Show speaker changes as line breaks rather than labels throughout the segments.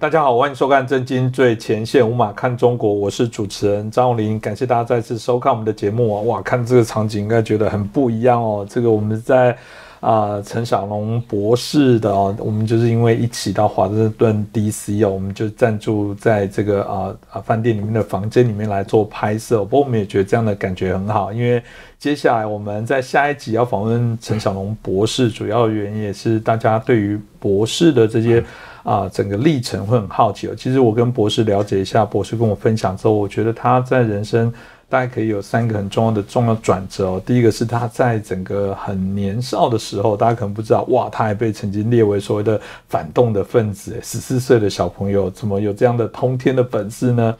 大家好，欢迎收看《震惊最前线》，无马看中国，我是主持人张永林，感谢大家再次收看我们的节目啊！哇，看这个场景应该觉得很不一样哦。这个我们在啊陈小龙博士的哦，我们就是因为一起到华盛顿 DC 哦，我们就暂住在这个啊啊饭店里面的房间里面来做拍摄。不过我们也觉得这样的感觉很好，因为接下来我们在下一集要访问陈小龙博士，主要原因也是大家对于博士的这些。啊，整个历程会很好奇哦。其实我跟博士了解一下，博士跟我分享之后，我觉得他在人生大概可以有三个很重要的重要转折哦。第一个是他在整个很年少的时候，大家可能不知道，哇，他还被曾经列为所谓的反动的分子，十四岁的小朋友怎么有这样的通天的本事呢？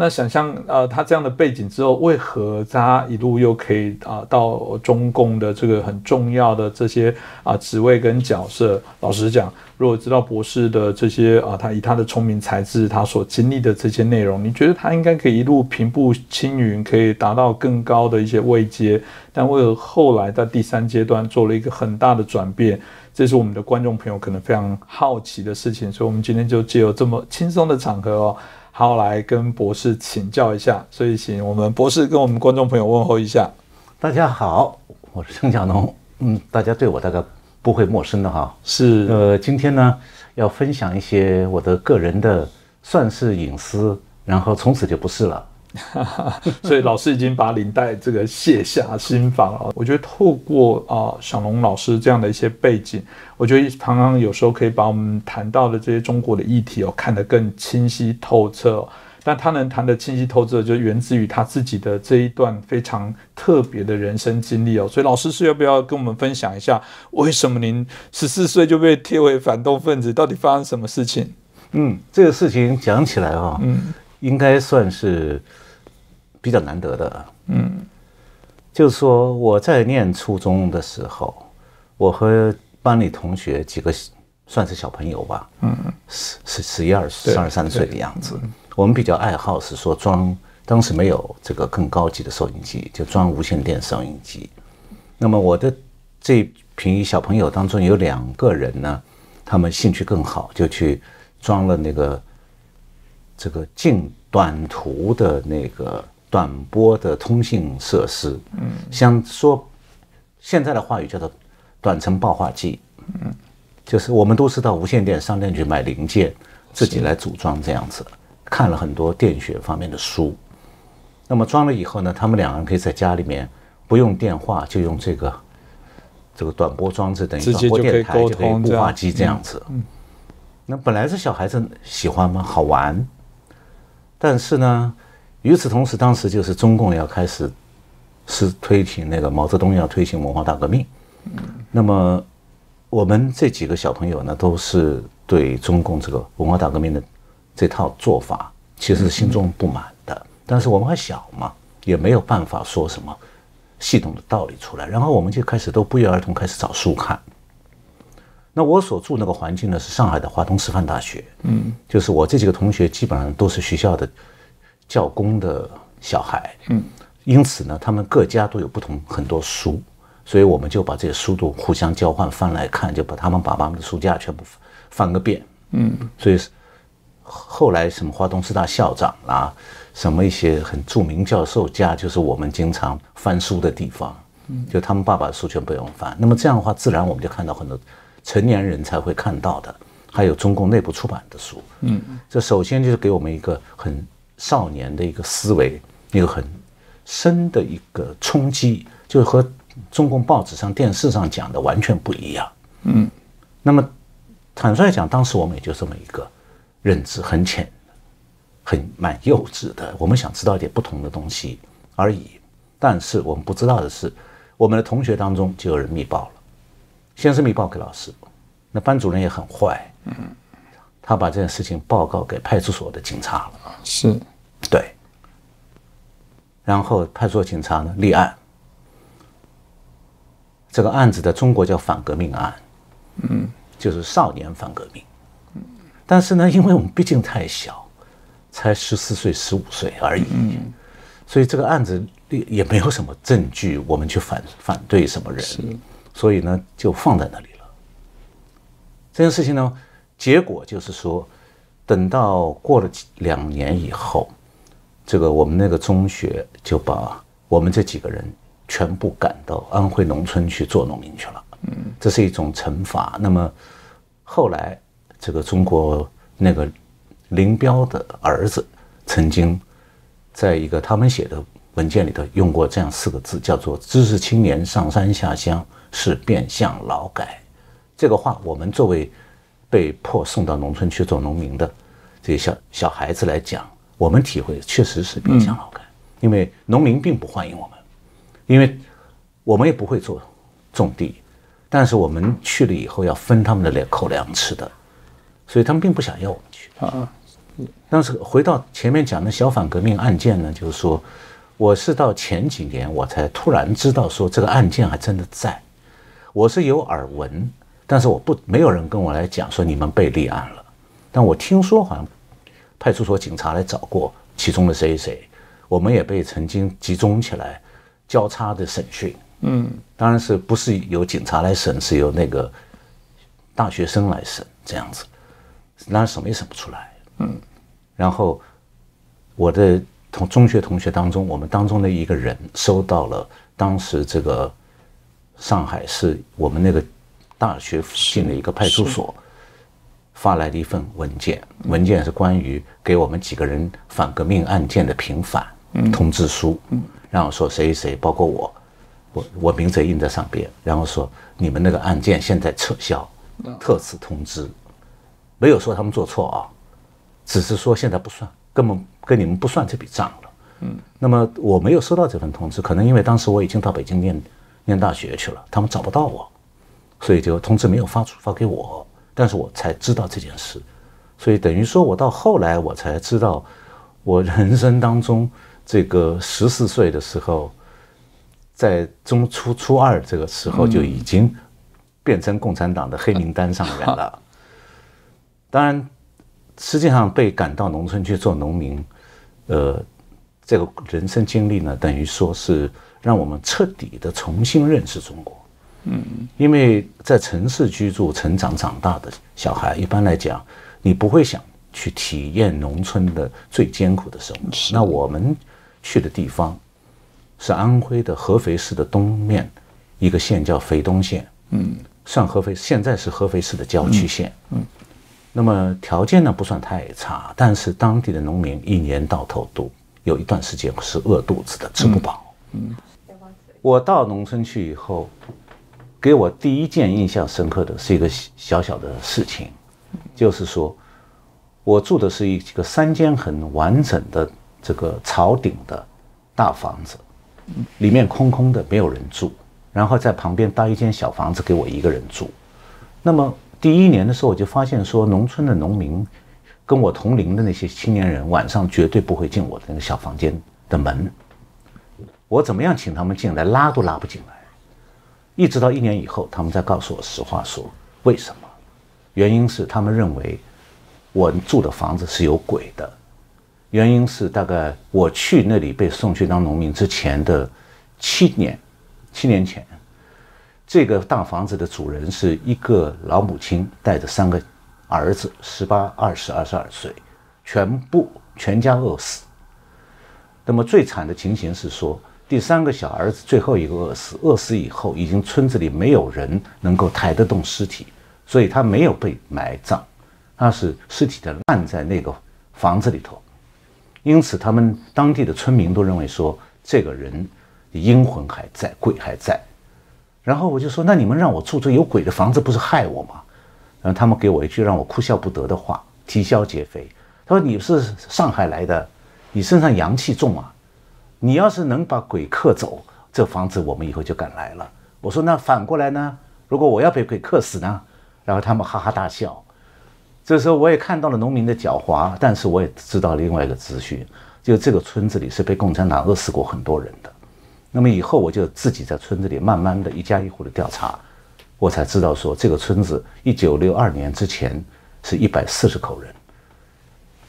那想象呃，他这样的背景之后，为何他一路又可以啊到中共的这个很重要的这些啊职位跟角色？老实讲，如果知道博士的这些啊，他以他的聪明才智，他所经历的这些内容，你觉得他应该可以一路平步青云，可以达到更高的一些位阶？但为何后来在第三阶段做了一个很大的转变？这是我们的观众朋友可能非常好奇的事情，所以我们今天就借由这么轻松的场合哦。好，来跟博士请教一下，所以请我们博士跟我们观众朋友问候一下。
大家好，我是陈小农，嗯，大家对我大概不会陌生的哈。
是，
呃，今天呢要分享一些我的个人的，算是隐私，然后从此就不是了。
所以老师已经把领带这个卸下心房了。我觉得透过啊小龙老师这样的一些背景，我觉得常常有时候可以把我们谈到的这些中国的议题哦看得更清晰透彻。但他能谈得清晰透彻，就源自于他自己的这一段非常特别的人生经历哦。所以老师是要不要跟我们分享一下，为什么您十四岁就被贴为反动分子？到底发生什么事情？
嗯，这个事情讲起来啊，嗯，应该算是。比较难得的，嗯，就是说我在念初中的时候，我和班里同学几个算是小朋友吧，嗯，十十十一二十二三岁的样子，我们比较爱好是说装，当时没有这个更高级的收音机，就装无线电收音机。那么我的这批小朋友当中有两个人呢，他们兴趣更好，就去装了那个这个近短途的那个。短波的通信设施，嗯，像说现在的话语叫做短程报话机，嗯，就是我们都是到无线电商店去买零件，自己来组装这样子。看了很多电学方面的书，那么装了以后呢，他们两个人可以在家里面不用电话，就用这个这个短波装置，等于短波电台就可以固话机这样子。嗯，那本来是小孩子喜欢吗？好玩，但是呢。与此同时，当时就是中共要开始是推行那个毛泽东要推行文化大革命。那么我们这几个小朋友呢，都是对中共这个文化大革命的这套做法，其实心中不满的。但是我们还小嘛，也没有办法说什么系统的道理出来。然后我们就开始都不约而同开始找书看。那我所住那个环境呢，是上海的华东师范大学。嗯，就是我这几个同学基本上都是学校的。教工的小孩，嗯，因此呢，他们各家都有不同很多书，所以我们就把这些书都互相交换翻来看，就把他们爸爸们的书架全部翻个遍，嗯，所以后来什么华东师大校长啦，什么一些很著名教授家，就是我们经常翻书的地方，嗯，就他们爸爸的书全不用翻，那么这样的话，自然我们就看到很多成年人才会看到的，还有中共内部出版的书，嗯，这首先就是给我们一个很。少年的一个思维，一个很深的一个冲击，就和中共报纸上、电视上讲的完全不一样。嗯，那么坦率讲，当时我们也就这么一个认知，很浅、很蛮幼稚的。我们想知道一点不同的东西而已。但是我们不知道的是，我们的同学当中就有人密报了，先是没报给老师，那班主任也很坏。嗯。他把这件事情报告给派出所的警察了，
是，
对。然后派出所警察呢立案，这个案子的中国叫反革命案，嗯，就是少年反革命，嗯。但是呢，因为我们毕竟太小，才十四岁、十五岁而已，嗯，所以这个案子也也没有什么证据，我们去反反对什么人，所以呢，就放在那里了。这件事情呢。结果就是说，等到过了两年以后，这个我们那个中学就把我们这几个人全部赶到安徽农村去做农民去了。嗯，这是一种惩罚。那么后来，这个中国那个林彪的儿子曾经在一个他们写的文件里头用过这样四个字，叫做“知识青年上山下乡是变相劳改”。这个话，我们作为被迫送到农村去做农民的这些小小孩子来讲，我们体会确实是变相劳改，因为农民并不欢迎我们，因为我们也不会做种地。但是我们去了以后要分他们的两口粮吃的，所以他们并不想要我们去啊。但是回到前面讲的小反革命案件呢，就是说，我是到前几年我才突然知道说这个案件还真的在，我是有耳闻，但是我不没有人跟我来讲说你们被立案了，但我听说好像派出所警察来找过其中的谁谁，我们也被曾经集中起来交叉的审讯。嗯，当然是不是由警察来审，是由那个大学生来审这样子，当然审也审不出来。嗯，然后我的同中学同学当中，我们当中的一个人收到了当时这个上海市我们那个大学附近的一个派出所发来的一份文件，文件是关于给我们几个人反革命案件的平反通知书，嗯，然后说谁谁包括我。我我名字印在上边，然后说你们那个案件现在撤销，特此通知，没有说他们做错啊，只是说现在不算，根本跟你们不算这笔账了。嗯，那么我没有收到这份通知，可能因为当时我已经到北京念念大学去了，他们找不到我，所以就通知没有发出发给我，但是我才知道这件事，所以等于说我到后来我才知道，我人生当中这个十四岁的时候。在中初初二这个时候就已经变成共产党的黑名单上人了。当然，实际上被赶到农村去做农民，呃，这个人生经历呢，等于说是让我们彻底的重新认识中国。嗯，因为在城市居住、成长、长大的小孩，一般来讲，你不会想去体验农村的最艰苦的生活。那我们去的地方。是安徽的合肥市的东面一个县叫肥东县，嗯，算合肥，现在是合肥市的郊区县，嗯，那么条件呢不算太差，但是当地的农民一年到头都有一段时间是饿肚子的，吃不饱。嗯，我到农村去以后，给我第一件印象深刻的是一个小小的事情，就是说，我住的是一个三间很完整的这个草顶的大房子。里面空空的，没有人住，然后在旁边搭一间小房子给我一个人住。那么第一年的时候，我就发现说，农村的农民跟我同龄的那些青年人，晚上绝对不会进我的那个小房间的门。我怎么样请他们进来，拉都拉不进来。一直到一年以后，他们才告诉我实话，说为什么？原因是他们认为我住的房子是有鬼的。原因是大概我去那里被送去当农民之前的七年，七年前，这个大房子的主人是一个老母亲带着三个儿子，十八、二十、二十二岁，全部全家饿死。那么最惨的情形是说，第三个小儿子最后一个饿死，饿死以后已经村子里没有人能够抬得动尸体，所以他没有被埋葬，他是尸体的烂在那个房子里头。因此，他们当地的村民都认为说，这个人阴魂还在，鬼还在。然后我就说：“那你们让我住这有鬼的房子，不是害我吗？”然后他们给我一句让我哭笑不得的话，啼笑皆非。他说：“你是上海来的，你身上阳气重啊，你要是能把鬼克走，这房子我们以后就敢来了。”我说：“那反过来呢？如果我要被鬼克死呢？”然后他们哈哈大笑。这时候我也看到了农民的狡猾，但是我也知道另外一个资讯，就这个村子里是被共产党饿死过很多人的。那么以后我就自己在村子里慢慢的一家一户的调查，我才知道说这个村子一九六二年之前是一百四十口人，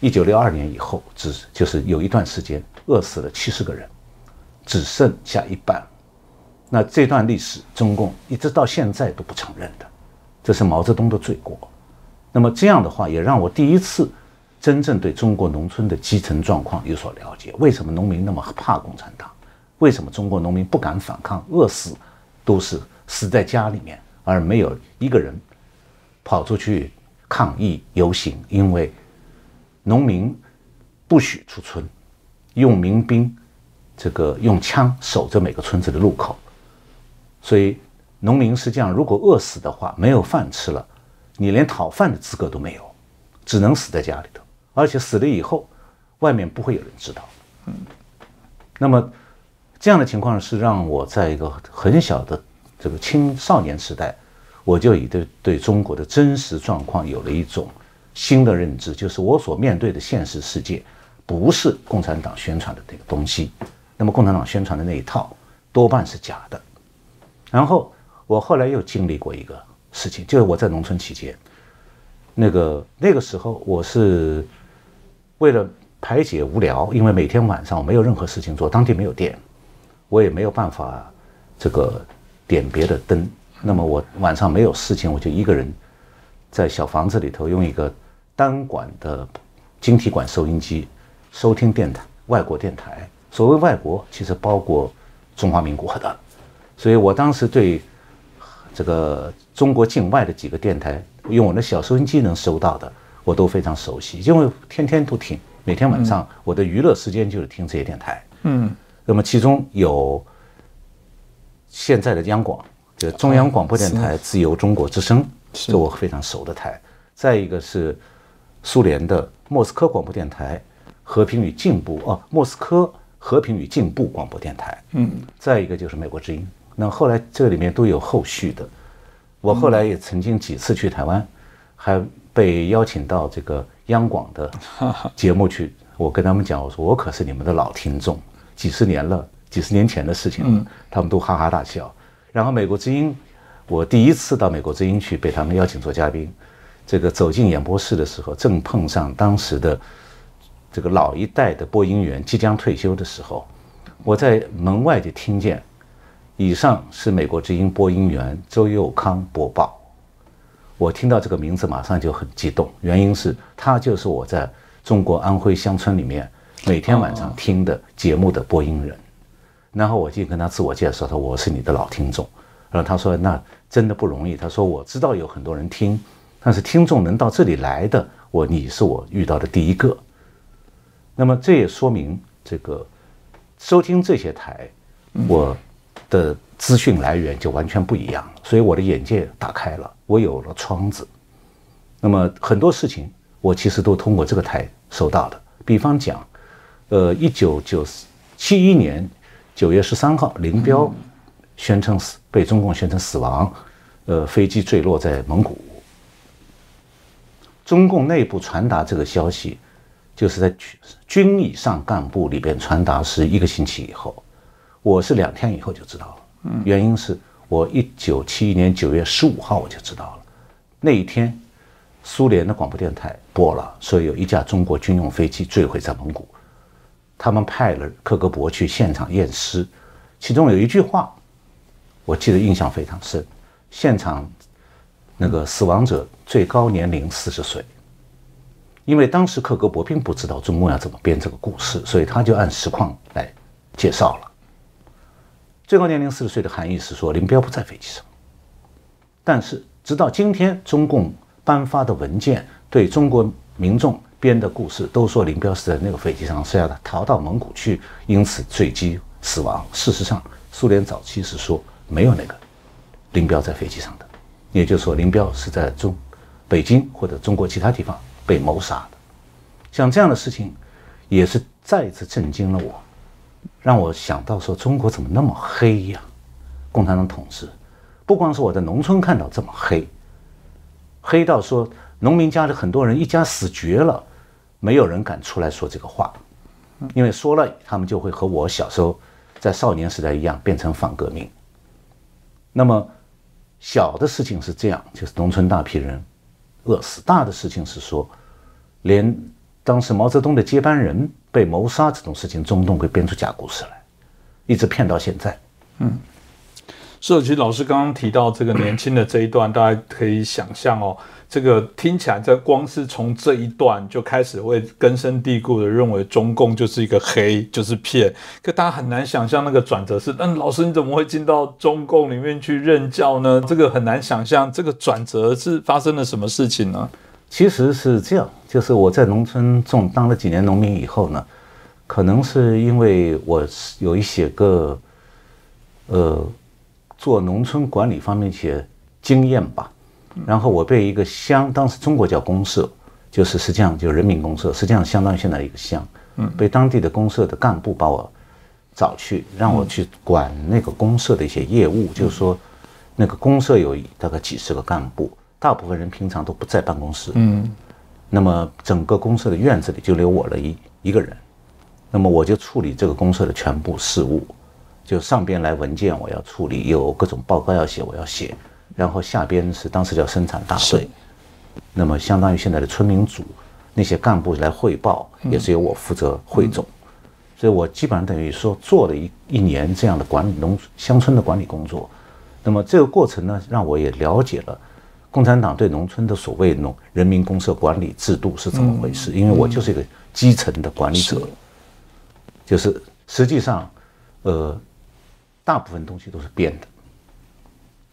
一九六二年以后只就是有一段时间饿死了七十个人，只剩下一半。那这段历史中共一直到现在都不承认的，这是毛泽东的罪过。那么这样的话，也让我第一次真正对中国农村的基层状况有所了解。为什么农民那么怕共产党？为什么中国农民不敢反抗，饿死都是死在家里面，而没有一个人跑出去抗议游行？因为农民不许出村，用民兵这个用枪守着每个村子的路口，所以农民实际上如果饿死的话，没有饭吃了，你连讨饭的资格都没有，只能死在家里头。而且死了以后，外面不会有人知道。嗯，那么这样的情况是让我在一个很小的这个青少年时代，我就已对对中国的真实状况有了一种新的认知，就是我所面对的现实世界不是共产党宣传的那个东西。那么共产党宣传的那一套多半是假的。然后我后来又经历过一个事情，就是我在农村期间，那个那个时候我是。为了排解无聊，因为每天晚上我没有任何事情做，当地没有电，我也没有办法这个点别的灯。那么我晚上没有事情，我就一个人在小房子里头用一个单管的晶体管收音机收听电台，外国电台。所谓外国，其实包括中华民国的。所以我当时对这个中国境外的几个电台，用我的小收音机能收到的。我都非常熟悉，因为天天都听，每天晚上我的娱乐时间就是听这些电台。嗯，那么其中有现在的央广，就中央广播电台、自由中国之声，是我非常熟的台。再一个是苏联的莫斯科广播电台、和平与进步哦，莫斯科和平与进步广播电台。嗯，再一个就是美国之音。那后来这里面都有后续的，我后来也曾经几次去台湾，还。被邀请到这个央广的 节目去，我跟他们讲，我说我可是你们的老听众，几十年了，几十年前的事情了，他们都哈哈大笑。然后美国之音，我第一次到美国之音去，被他们邀请做嘉宾，这个走进演播室的时候，正碰上当时的这个老一代的播音员即将退休的时候，我在门外就听见，以上是美国之音播音员周佑康播报。我听到这个名字马上就很激动，原因是他就是我在中国安徽乡村里面每天晚上听的节目的播音人，然后我就跟他自我介绍，说我是你的老听众，然后他说那真的不容易，他说我知道有很多人听，但是听众能到这里来的，我你是我遇到的第一个，那么这也说明这个收听这些台，我的。资讯来源就完全不一样，所以我的眼界打开了，我有了窗子。那么很多事情我其实都通过这个台收到的。比方讲，呃，一九九七一年九月十三号，林彪宣称死，被中共宣称死亡，呃，飞机坠落在蒙古。中共内部传达这个消息，就是在军军以上干部里边传达是一个星期以后，我是两天以后就知道了。嗯原因是我一九七一年九月十五号我就知道了，那一天，苏联的广播电台播了，说有一架中国军用飞机坠毁在蒙古，他们派了克格勃去现场验尸，其中有一句话，我记得印象非常深，现场那个死亡者最高年龄四十岁，因为当时克格勃并不知道中共要怎么编这个故事，所以他就按实况来介绍了。最高年龄四十岁的含义是说林彪不在飞机上，但是直到今天，中共颁发的文件对中国民众编的故事都说林彪是在那个飞机上，是要逃到蒙古去，因此坠机死亡。事实上，苏联早期是说没有那个林彪在飞机上的，也就是说林彪是在中北京或者中国其他地方被谋杀的。像这样的事情，也是再一次震惊了我。让我想到说，中国怎么那么黑呀？共产党统治，不光是我在农村看到这么黑，黑到说农民家里很多人一家死绝了，没有人敢出来说这个话，因为说了他们就会和我小时候在少年时代一样变成反革命。那么小的事情是这样，就是农村大批人饿死；大的事情是说，连当时毛泽东的接班人。被谋杀这种事情，中共会编出假故事来，一直骗到现在。嗯，
是，其实老师刚刚提到这个年轻的这一段，大家可以想象哦，这个听起来，这光是从这一段就开始会根深蒂固的认为中共就是一个黑，就是骗。可大家很难想象那个转折是，嗯，老师你怎么会进到中共里面去任教呢？这个很难想象，这个转折是发生了什么事情呢？
其实是这样，就是我在农村种当了几年农民以后呢，可能是因为我有一些个，呃，做农村管理方面一些经验吧。然后我被一个乡，当时中国叫公社，就是实际上就人民公社，实际上相当于现在一个乡。嗯，被当地的公社的干部把我找去，让我去管那个公社的一些业务。就是说，那个公社有大概几十个干部，大部分人平常都不在办公室。嗯，那么整个公社的院子里就留我了一一个人，那么我就处理这个公社的全部事务，就上边来文件我要处理，有各种报告要写我要写。然后下边是当时叫生产大队，那么相当于现在的村民组，那些干部来汇报，也是由我负责汇总，所以我基本上等于说做了一一年这样的管理农乡村的管理工作。那么这个过程呢，让我也了解了共产党对农村的所谓农人民公社管理制度是怎么回事。因为我就是一个基层的管理者，就是实际上，呃，大部分东西都是编的，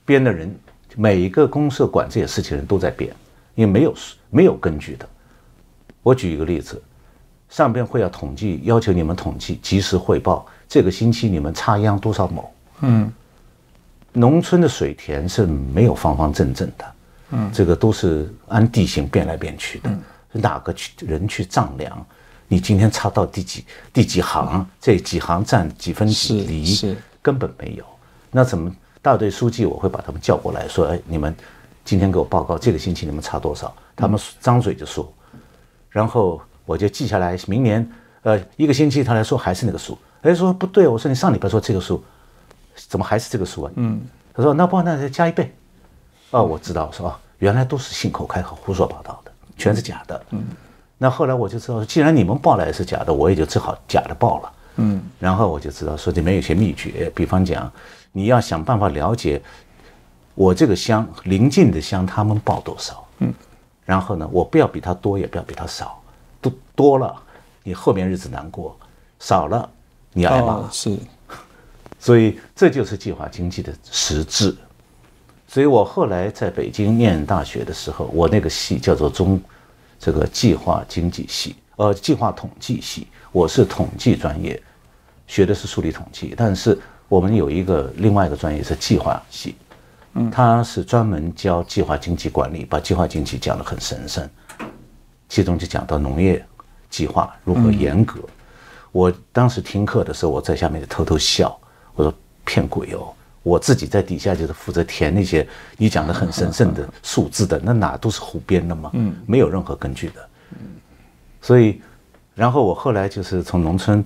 编的人。每一个公社管这些事情的人都在变，因为没有没有根据的。我举一个例子，上边会要统计，要求你们统计，及时汇报。这个星期你们插秧多少亩？嗯，农村的水田是没有方方正正的，嗯，这个都是按地形变来变去的。哪个去人去丈量？你今天插到第几第几行？这几行占几分几厘？是根本没有。那怎么？大队书记，我会把他们叫过来，说：“哎，你们今天给我报告，这个星期你们差多少？”他们张嘴就说，然后我就记下来。明年，呃，一个星期他来说还是那个数。哎，说不对，我说你上礼拜说这个数，怎么还是这个数啊？嗯，他说那不那再加一倍。哦，我知道，说哦原来都是信口开河、胡说八道的，全是假的。嗯，那后来我就知道，既然你们报来是假的，我也就只好假的报了。嗯，然后我就知道说里面有些秘诀，比方讲。你要想办法了解我这个乡邻近的乡他们报多少，嗯，然后呢，我不要比他多，也不要比他少，都多了，你后面日子难过；少了，你要挨骂。
是，
所以这就是计划经济的实质。所以我后来在北京念大学的时候，我那个系叫做中这个计划经济系，呃，计划统计系，我是统计专业，学的是数理统计，但是。我们有一个另外一个专业是计划系，嗯，他是专门教计划经济管理，把计划经济讲得很神圣，其中就讲到农业计划如何严格。我当时听课的时候，我在下面就偷偷笑，我说骗鬼哦！我自己在底下就是负责填那些你讲的很神圣的数字的，那哪都是胡编的嘛，嗯，没有任何根据的，嗯，所以，然后我后来就是从农村。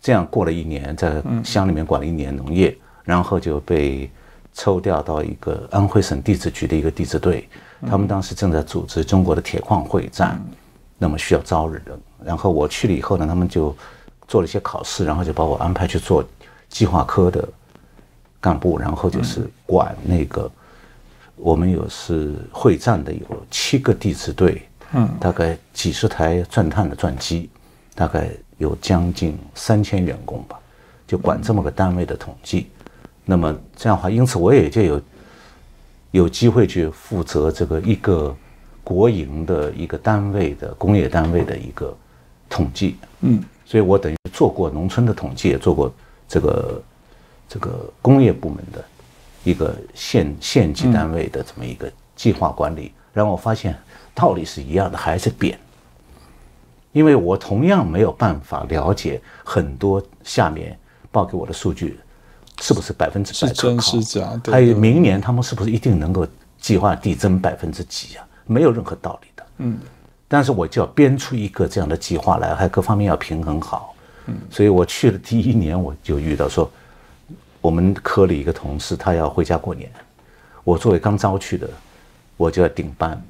这样过了一年，在乡里面管了一年农业，然后就被抽调到一个安徽省地质局的一个地质队。他们当时正在组织中国的铁矿会战，那么需要招人。然后我去了以后呢，他们就做了一些考试，然后就把我安排去做计划科的干部，然后就是管那个我们有是会战的有七个地质队，嗯，大概几十台钻探的钻机，大概。有将近三千员工吧，就管这么个单位的统计。那么这样的话，因此我也就有有机会去负责这个一个国营的一个单位的工业单位的一个统计。嗯，所以我等于做过农村的统计，也做过这个这个工业部门的一个县县级单位的这么一个计划管理。然后我发现道理是一样的，还是扁。因为我同样没有办法了解很多下面报给我的数据是不是百分之百可靠，
是假？
还有明年他们是不是一定能够计划递增百分之几啊？没有任何道理的。嗯，但是我就要编出一个这样的计划来，还各方面要平衡好。嗯，所以我去了第一年，我就遇到说，我们科里一个同事他要回家过年，我作为刚招去的，我就要顶班。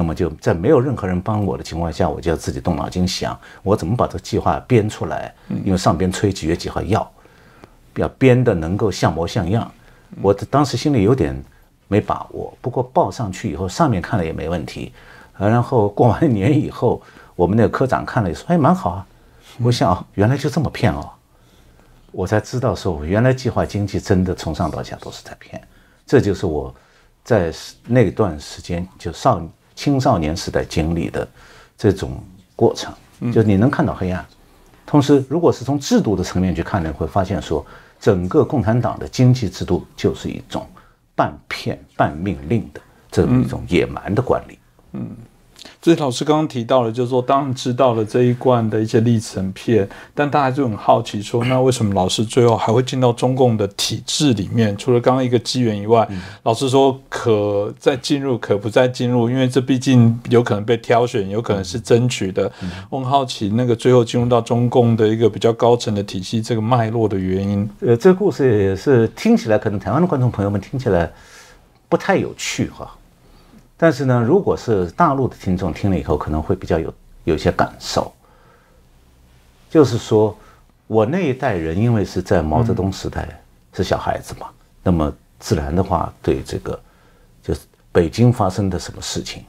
那么就在没有任何人帮我的情况下，我就要自己动脑筋想，我怎么把这计划编出来？因为上边催几月几号要，要编的能够像模像样。我当时心里有点没把握。不过报上去以后，上面看了也没问题。然后过完年以后，我们那个科长看了也说：“哎，蛮好啊。”我想哦，原来就这么骗哦，我才知道说，原来计划经济真的从上到下都是在骗。这就是我在那段时间就少青少年时代经历的这种过程，就是你能看到黑暗。同时，如果是从制度的层面去看呢，会发现说，整个共产党的经济制度就是一种半骗半命令的这么一种野蛮的管理。嗯。
所以老师刚刚提到了，就是说，当然知道了这一贯的一些历程片，但大家就很好奇说，那为什么老师最后还会进到中共的体制里面？除了刚刚一个机缘以外，老师说可再进入，可不再进入，因为这毕竟有可能被挑选，有可能是争取的。我很好奇，那个最后进入到中共的一个比较高层的体系，这个脉络的原因。
呃，这个故事也是听起来，可能台湾的观众朋友们听起来不太有趣哈。但是呢，如果是大陆的听众听了以后，可能会比较有有一些感受。就是说，我那一代人因为是在毛泽东时代是小孩子嘛，那么自然的话，对这个就是北京发生的什么事情，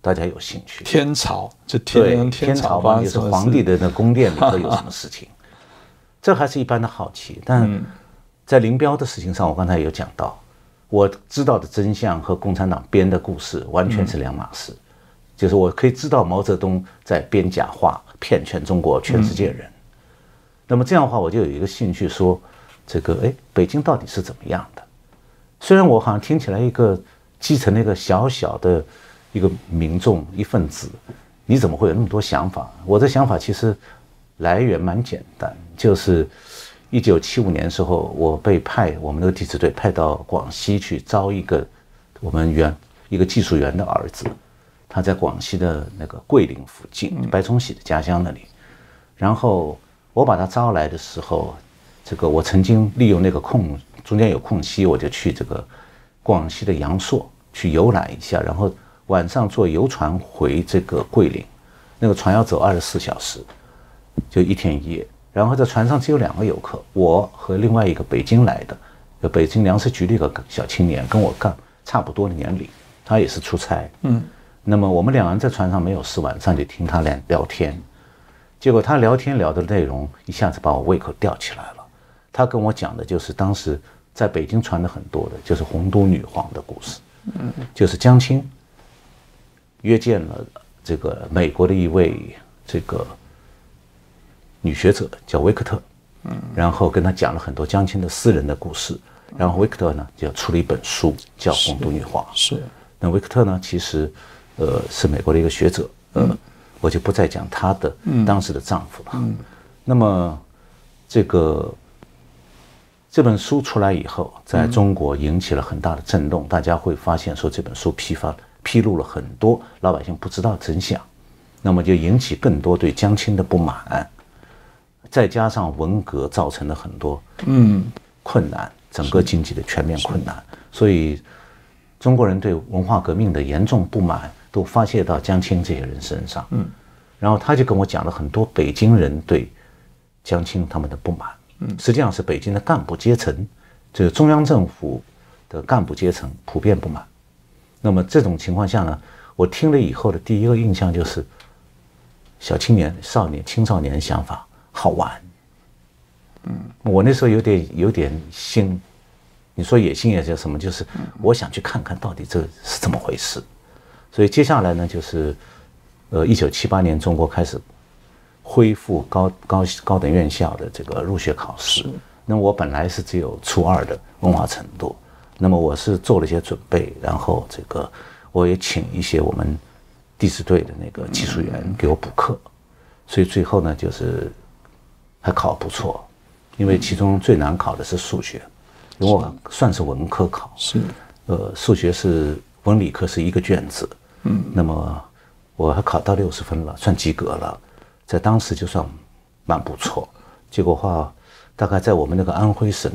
大家有兴趣。
天朝，这天
天
朝吧，
也是皇帝的那宫殿里头有什么事情，这还是一般的好奇。但在林彪的事情上，我刚才有讲到。我知道的真相和共产党编的故事完全是两码事，就是我可以知道毛泽东在编假话骗全中国全世界人，那么这样的话我就有一个兴趣说，这个哎北京到底是怎么样的？虽然我好像听起来一个基层的一个小小的一个民众一份子，你怎么会有那么多想法？我的想法其实来源蛮简单，就是。一九七五年的时候，我被派我们那个地质队派到广西去招一个我们员一个技术员的儿子，他在广西的那个桂林附近，白崇禧的家乡那里。然后我把他招来的时候，这个我曾经利用那个空中间有空隙，我就去这个广西的阳朔去游览一下，然后晚上坐游船回这个桂林，那个船要走二十四小时，就一天一夜。然后在船上只有两个游客，我和另外一个北京来的，就北京粮食局的一个小青年，跟我干差不多的年龄，他也是出差。嗯，那么我们两人在船上没有事，晚上就听他俩聊天，结果他聊天聊的内容一下子把我胃口吊起来了。他跟我讲的就是当时在北京传的很多的，就是洪都女皇的故事。嗯，就是江青约见了这个美国的一位这个。女学者叫维克特，嗯，然后跟他讲了很多江青的私人的故事，然后维克特呢就出了一本书叫《红都女皇》。
是，
那维克特呢其实，呃，是美国的一个学者，呃，我就不再讲她的当时的丈夫了。嗯，那么这个这本书出来以后，在中国引起了很大的震动，大家会发现说这本书批发披露了很多老百姓不知道真相，那么就引起更多对江青的不满。再加上文革造成了很多嗯困难，整个经济的全面困难，所以中国人对文化革命的严重不满都发泄到江青这些人身上。嗯，然后他就跟我讲了很多北京人对江青他们的不满。嗯，实际上是北京的干部阶层，这个中央政府的干部阶层普遍不满。那么这种情况下呢，我听了以后的第一个印象就是小青年、少年、青少年的想法。好玩，嗯，我那时候有点有点心，你说野心也叫什么？就是我想去看看到底这是怎么回事。所以接下来呢，就是呃，一九七八年中国开始恢复高高高等院校的这个入学考试。那我本来是只有初二的文化程度，那么我是做了一些准备，然后这个我也请一些我们地质队的那个技术员给我补课，所以最后呢，就是。还考不错，因为其中最难考的是数学，因为我算是文科考，
是，
呃，数学是文理科是一个卷子，嗯，那么我还考到六十分了，算及格了，在当时就算蛮不错，结果话大概在我们那个安徽省，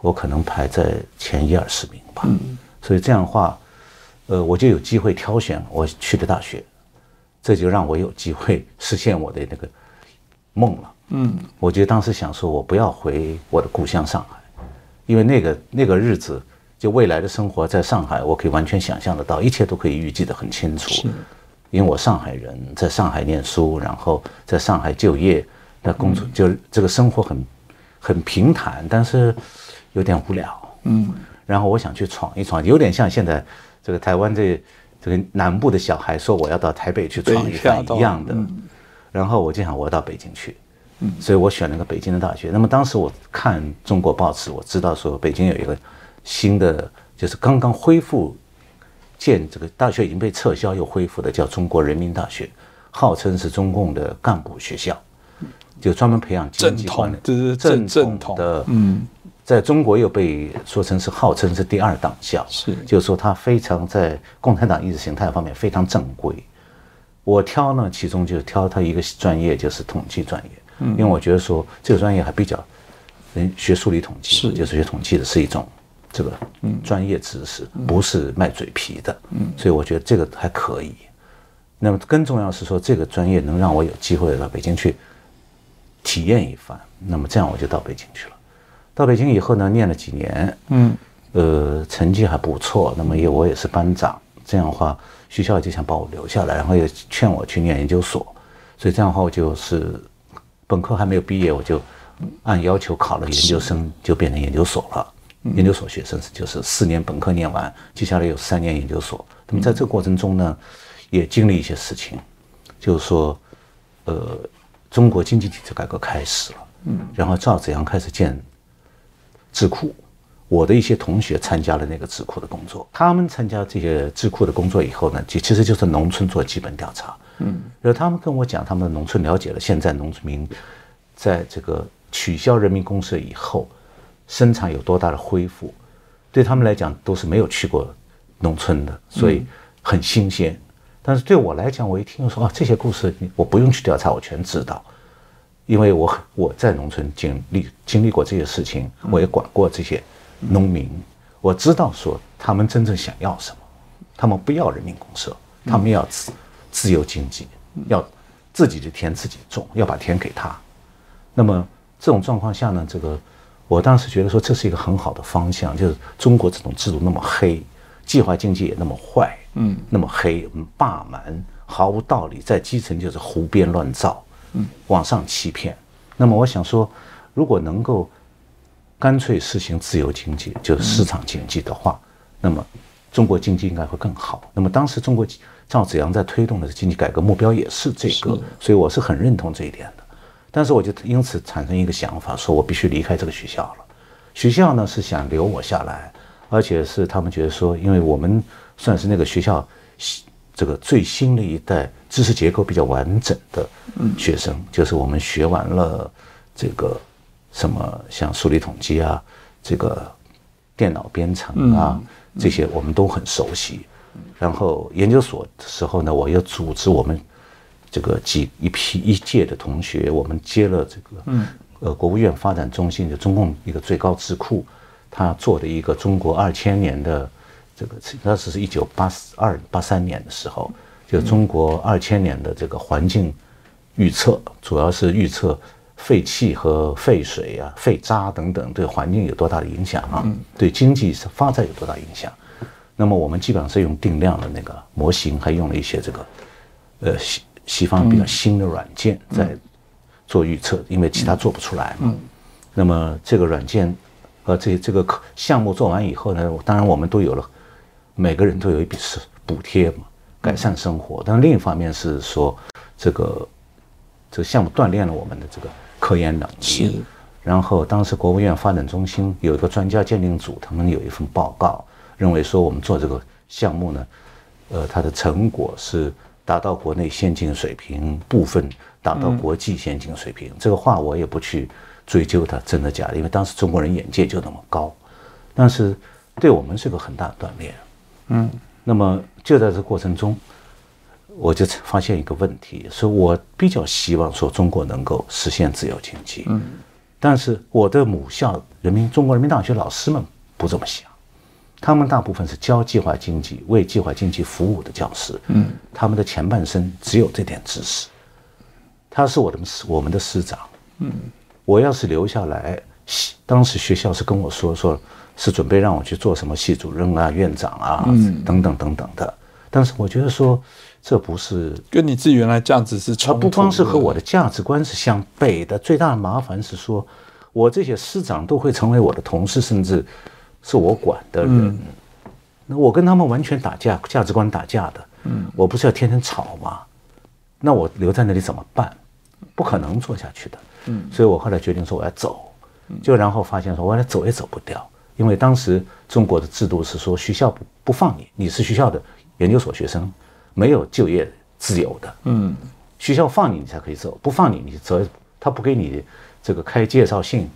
我可能排在前一二十名吧，嗯，所以这样的话，呃，我就有机会挑选我去的大学，这就让我有机会实现我的那个梦了。嗯，我就当时想说，我不要回我的故乡上海，因为那个那个日子就未来的生活在上海，我可以完全想象得到，一切都可以预计得很清楚。因为我上海人，在上海念书，然后在上海就业，那工作就这个生活很很平坦，但是有点无聊。嗯，然后我想去闯一闯，有点像现在这个台湾这这个南部的小孩说我要到台北去闯一番一样的。然后我就想我要到北京去，嗯，所以我选了个北京的大学。那么当时我看中国报纸，我知道说北京有一个新的，就是刚刚恢复。建这个大学已经被撤销又恢复的叫中国人民大学，号称是中共的干部学校，就专门培养
正统，就是正正统的。嗯，
在中国又被说成是号称是第二党校，
是，
就是说他非常在共产党意识形态方面非常正规。我挑呢，其中就挑他一个专业，就是统计专业，嗯，因为我觉得说这个专业还比较，人学数理统计，
是，
就是学统计的是一种。这个嗯，专业知识不是卖嘴皮的，嗯，所以我觉得这个还可以。那么更重要是说，这个专业能让我有机会到北京去体验一番。那么这样我就到北京去了。到北京以后呢，念了几年，嗯，呃，成绩还不错。那么也我也是班长，这样的话学校就想把我留下来，然后也劝我去念研究所。所以这样的话，我就是本科还没有毕业，我就按要求考了研究生，就变成研究所了。研究所学生是就是四年本科念完，接下来有三年研究所。那么在这个过程中呢，也经历一些事情，就是说，呃，中国经济体制改革开始了，嗯，然后赵子阳开始建智库，我的一些同学参加了那个智库的工作。他们参加这些智库的工作以后呢，就其实就是农村做基本调查，嗯，然后他们跟我讲，他们的农村了解了现在农村民在这个取消人民公社以后。生产有多大的恢复，对他们来讲都是没有去过农村的，所以很新鲜。但是对我来讲，我一听说啊这些故事，我不用去调查，我全知道，因为我我在农村经历经历过这些事情，我也管过这些农民，我知道说他们真正想要什么，他们不要人民公社，他们要自自由经济，要自己的田自己种，要把田给他。那么这种状况下呢，这个。我当时觉得说这是一个很好的方向，就是中国这种制度那么黑，计划经济也那么坏，嗯，那么黑，霸蛮，毫无道理，在基层就是胡编乱造，嗯，往上欺骗。那么我想说，如果能够干脆实行自由经济，就是市场经济的话，那么中国经济应该会更好。那么当时中国赵紫阳在推动的经济改革目标也是这个，所以我是很认同这一点的。但是我就因此产生一个想法，说我必须离开这个学校了。学校呢是想留我下来，而且是他们觉得说，因为我们算是那个学校这个最新的一代知识结构比较完整的学生，就是我们学完了这个什么像数理统计啊，这个电脑编程啊这些我们都很熟悉。然后研究所的时候呢，我又组织我们。这个几一批一届的同学，我们接了这个，嗯，呃，国务院发展中心的中共一个最高智库，他做的一个中国二千年的这个，那是是一九八二八三年的时候，就中国二千年的这个环境预测，主要是预测废气和废水啊、废渣等等对环境有多大的影响啊，对经济发展有多大影响。那么我们基本上是用定量的那个模型，还用了一些这个，呃。西西方比较新的软件在做预测，因为其他做不出来嘛。那么这个软件和这这个项目做完以后呢，当然我们都有了，每个人都有一笔是补贴嘛，改善生活。但另一方面是说，这个这个项目锻炼了我们的这个科研能力。然后当时国务院发展中心有一个专家鉴定组，他们有一份报告，认为说我们做这个项目呢，呃，它的成果是。达到国内先进水平，部分达到国际先进水平。这个话我也不去追究它真的假的，因为当时中国人眼界就那么高。但是对我们是个很大的锻炼。嗯，那么就在这过程中，我就发现一个问题，是我比较希望说中国能够实现自由经济。嗯，但是我的母校人民中国人民大学老师们不这么想。他们大部分是教计划经济、为计划经济服务的教师。嗯，他们的前半生只有这点知识。他是我的师，我们的师长。嗯，我要是留下来当时学校是跟我说，说是准备让我去做什么系主任啊、院长啊，等等等等的。但是我觉得说，这不是
跟你自己原来价值是
它不光是和我的价值观是相悖的。最大的麻烦是说，我这些师长都会成为我的同事，甚至是我管的人。那我跟他们完全打架，价值观打架的。嗯，我不是要天天吵吗？那我留在那里怎么办？不可能做下去的。嗯，所以我后来决定说我要走。就然后发现说，我来走也走不掉，因为当时中国的制度是说学校不不放你，你是学校的研究所学生，没有就业自由的。嗯，学校放你，你才可以走，不放你，你走他不给你这个开介绍信，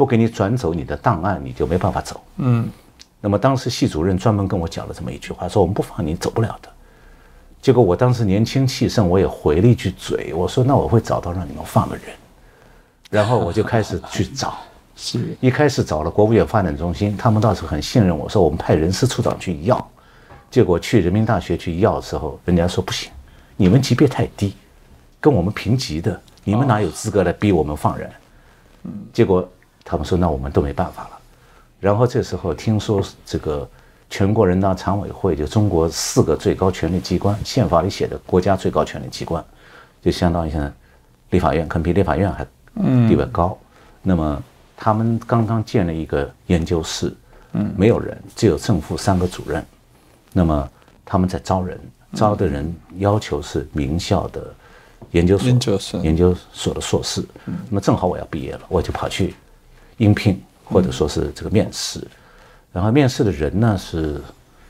不给你转走你的档案，你就没办法走。嗯，那么当时系主任专门跟我讲了这么一句话，说我们不放你走不了的。结果我当时年轻气盛，我也回了一句嘴，我说那我会找到让你们放的人，然后我就开始去找。是一开始找了国务院发展中心，他们倒是很信任我，说我们派人事处长去要，结果去人民大学去要的时候，人家说不行，你们级别太低，跟我们平级的，你们哪有资格来逼我们放人？嗯，结果他们说那我们都没办法了。然后这时候听说这个全国人大常委会，就中国四个最高权力机关，宪法里写的国家最高权力机关，就相当于现在立法院，可能比立法院还地位高。那么他们刚刚建了一个研究室，嗯，没有人，只有正副三个主任。那么他们在招人，招的人要求是名校的研究所，研究所的硕士。那么正好我要毕业了，我就跑去应聘，或者说是这个面试。然后面试的人呢是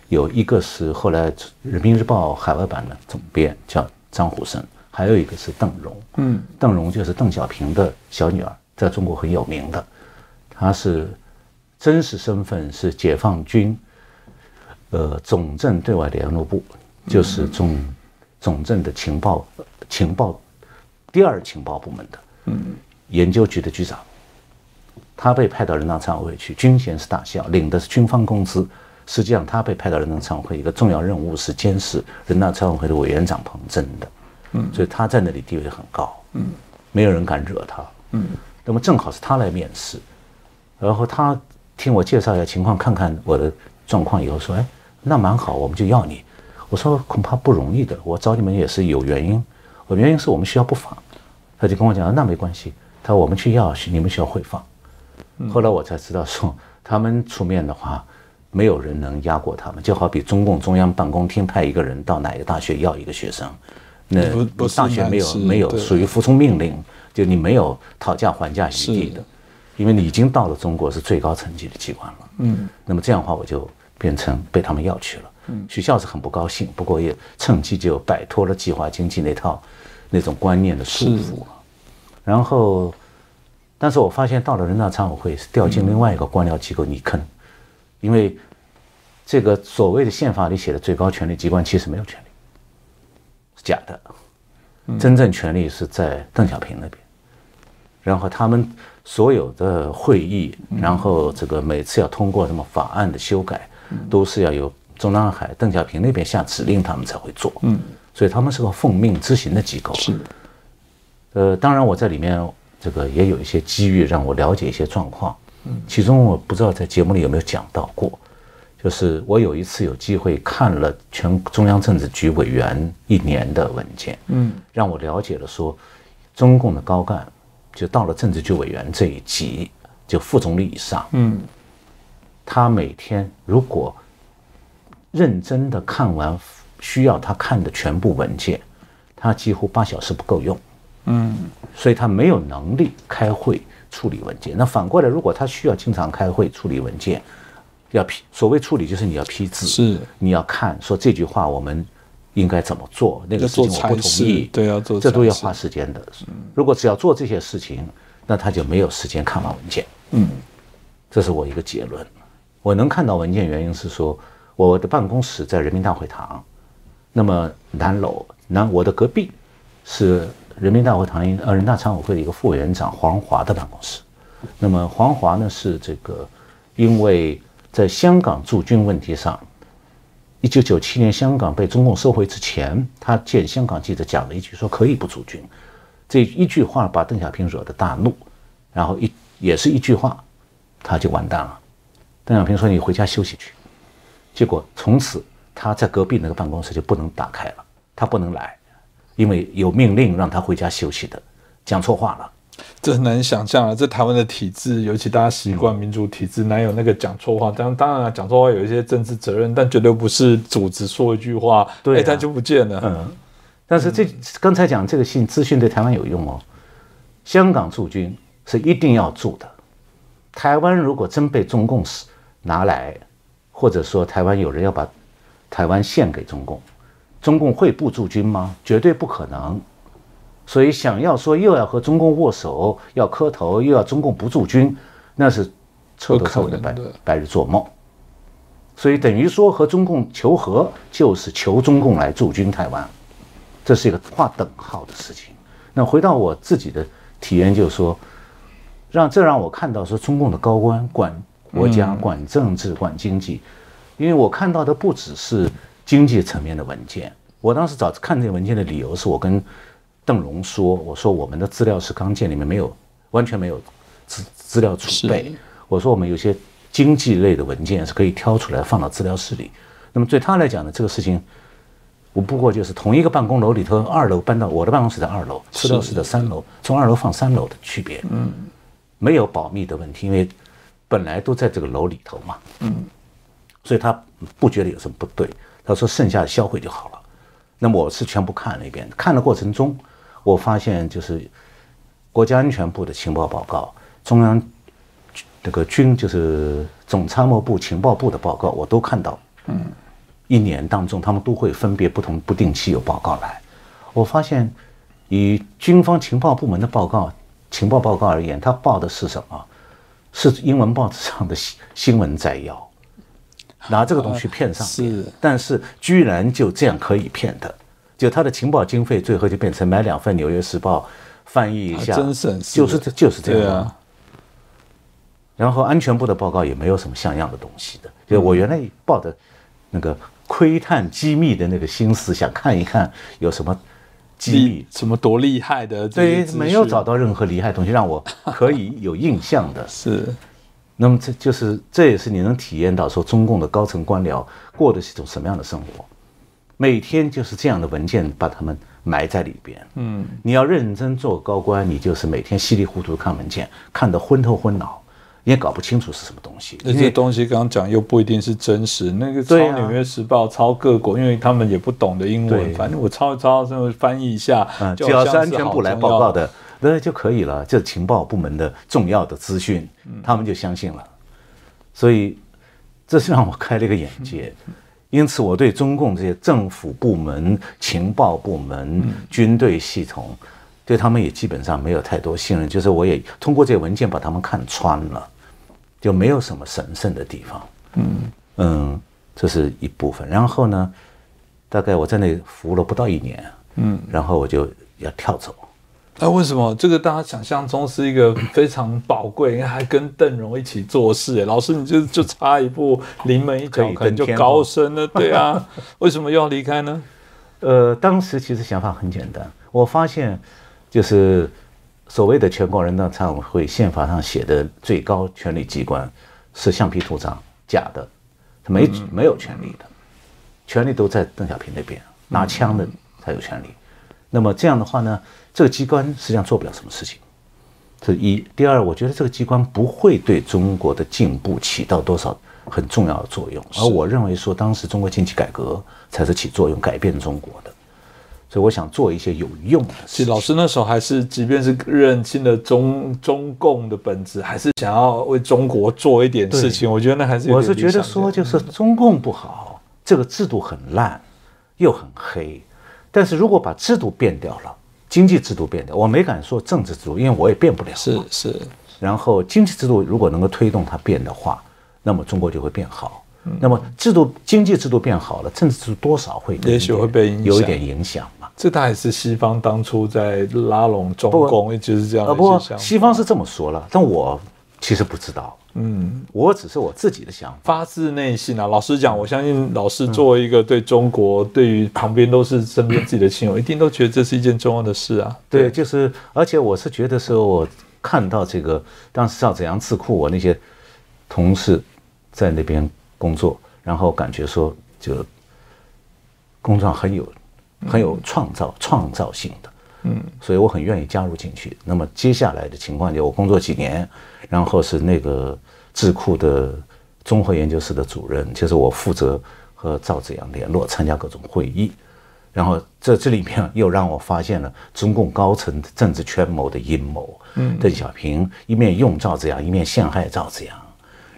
有一个是后来《人民日报》海外版的总编，叫张虎生，还有一个是邓荣。嗯，邓荣就是邓小平的小女儿，在中国很有名的。他是真实身份是解放军，呃，总政对外联络部，就是总总政的情报情报第二情报部门的嗯研究局的局长。他被派到人大常委会去，军衔是大校，领的是军方工资。实际上，他被派到人大常委会一个重要任务是监视人大常委会的委员长彭真的。嗯，所以他在那里地位很高。嗯，没有人敢惹他。嗯，那么正好是他来面试。然后他听我介绍一下情况，看看我的状况以后说：“哎，那蛮好，我们就要你。”我说：“恐怕不容易的，我找你们也是有原因。我原因是我们学校不放。”他就跟我讲：“那没关系。”他说：“我们去要，你们学校会放。”后来我才知道说，他们出面的话，没有人能压过他们。就好比中共中央办公厅派一个人到哪个大学要一个学生，那大学没有没有属于服从命令，就你没有讨价还价余地的。因为你已经到了中国是最高层级的机关了，嗯，那么这样的话我就变成被他们要去了，嗯，学校是很不高兴，不过也趁机就摆脱了计划经济那套那种观念的束缚了。然后，但是我发现到了人大常委会是掉进另外一个官僚机构泥坑，因为这个所谓的宪法里写的最高权力机关其实没有权力，是假的，真正权力是在邓小平那边，然后他们。所有的会议，然后这个每次要通过什么法案的修改，都是要由中南海邓小平那边下指令，他们才会做。嗯，所以他们是个奉命执行的机构。
是。
呃，当然我在里面这个也有一些机遇，让我了解一些状况。嗯，其中我不知道在节目里有没有讲到过，就是我有一次有机会看了全中央政治局委员一年的文件，嗯，让我了解了说中共的高干。就到了政治局委员这一级，就副总理以上。嗯，他每天如果认真的看完需要他看的全部文件，他几乎八小时不够用。嗯，所以他没有能力开会处理文件。那反过来，如果他需要经常开会处理文件，要批所谓处理就是你要批字，
是
你要看说这句话我们。应该怎么做？那个事情我不同意。
对，要做，
这都要花时间的。如果只要做这些事情，那他就没有时间看完文件。嗯，这是我一个结论。我能看到文件，原因是说我的办公室在人民大会堂，那么南楼，南我的隔壁是人民大会堂呃人大常委会的一个副委员长黄华的办公室。那么黄华呢是这个，因为在香港驻军问题上。一九九七年香港被中共收回之前，他见香港记者讲了一句，说可以不驻军。这一句话把邓小平惹得大怒，然后一也是一句话，他就完蛋了。邓小平说：“你回家休息去。”结果从此他在隔壁那个办公室就不能打开了，他不能来，因为有命令让他回家休息的，讲错话了。
这很难想象啊！这台湾的体制，尤其大家习惯民主体制，哪有那个讲错话？当当然讲错话有一些政治责任，但绝对不是组织说一句话，
对，
他就不见了。
嗯，但是这刚才讲这个信资讯对台湾有用哦。香港驻军是一定要驻的。台湾如果真被中共拿来，或者说台湾有人要把台湾献给中共，中共会不驻军吗？绝对不可能。所以想要说又要和中共握手，要磕头，又要中共不驻军，那是彻头彻尾的白白日做梦。所以等于说和中共求和，就是求中共来驻军台湾，这是一个划等号的事情。那回到我自己的体验，就是说，让这让我看到说中共的高官管国家、管政治、管经济，因为我看到的不只是经济层面的文件。我当时找看这个文件的理由是我跟。邓荣说：“我说我们的资料是刚建里面没有，完全没有资资料储备。我说我们有些经济类的文件是可以挑出来放到资料室里。那么对他来讲呢，这个事情，我不过就是同一个办公楼里头，二楼搬到我的办公室在二楼，资料室的三楼，从二楼放三楼的区别。嗯，没有保密的问题，因为本来都在这个楼里头嘛。嗯，所以他不觉得有什么不对。他说剩下的销毁就好了。那么我是全部看了一遍，看的过程中。”我发现就是国家安全部的情报报告，中央这个军就是总参谋部情报部的报告，我都看到。嗯，一年当中他们都会分别不同不定期有报告来。我发现以军方情报部门的报告情报报告而言，他报的是什么？是英文报纸上的新新闻摘要，拿这个东西骗上
是，
但是居然就这样可以骗的。就他的情报经费，最后就变成买两份《纽约时报》，翻译一下，就是这就是这样。啊。然后安全部的报告也没有什么像样的东西的。就我原来抱的那个窥探机密的那个心思，想看一看有什么机密，
什么多厉害的。
对，没有找到任何厉害东西让我可以有印象的。
是。
那么这就是这也是你能体验到说中共的高层官僚过的是一种什么样的生活。每天就是这样的文件把他们埋在里边。嗯，你要认真做高官，你就是每天稀里糊涂看文件，看得昏头昏脑，也搞不清楚是什么东西。
那些东西刚刚讲又不一定是真实。那个抄《纽约时报》抄各国，因为他们也不懂得英文，反正我抄一抄，然后翻译一下，
只要是安全部来报告的，那就可以了。这是情报部门的重要的资讯，他们就相信了。所以，这是让我开了一个眼界。因此，我对中共这些政府部门、情报部门、军队系统，对他们也基本上没有太多信任。就是我也通过这些文件把他们看穿了，就没有什么神圣的地方。嗯嗯，这是一部分。然后呢，大概我在那服务了不到一年，嗯，然后我就要跳走。
那为什么这个大家想象中是一个非常宝贵，还跟邓荣一起做事？哎，老师，你就就差一步临门一脚，可能就高升了。对啊，为什么又要离开呢？
呃，当时其实想法很简单，我发现就是所谓的全国人大常委会宪法上写的最高权力机关是橡皮图章，假的，他没没有权力的，权力都在邓小平那边，拿枪的才有权利。那么这样的话呢？这个机关实际上做不了什么事情，这一。第二，我觉得这个机关不会对中国的进步起到多少很重要的作用。而我认为说，当时中国经济改革才是起作用、改变中国的。所以我想做一些有用的。
其实老师那时候还是，即便是认清了中中共的本质，还是想要为中国做一点事情。我觉得那还是
我是觉得说，就是中共不好，这个制度很烂，又很黑。但是如果把制度变掉了。经济制度变掉，我没敢说政治制度，因为我也变不了。
是是。
然后经济制度如果能够推动它变的话，那么中国就会变好。那么制度经济制度变好了，政治制度多少会
也许会被
有一点影响嘛。
这大概是西方当初在拉拢中共，就是这样。啊
不，西方是这么说了，但我其实不知道。嗯，我只是我自己的想法，
发自内心啊。老实讲，我相信老师作为一个对中国、对于旁边都是身边自己的亲友，一定都觉得这是一件重要的事啊。
对，就是，而且我是觉得说，我看到这个当时赵子阳智库，我那些同事在那边工作，然后感觉说就工作上很有很有创造创造性的，嗯，所以我很愿意加入进去。那么接下来的情况就我工作几年，然后是那个智库的综合研究室的主任，就是我负责和赵子阳联络，参加各种会议。然后这这里面又让我发现了中共高层政治权谋的阴谋。嗯，邓小平一面用赵子阳，一面陷害赵子阳。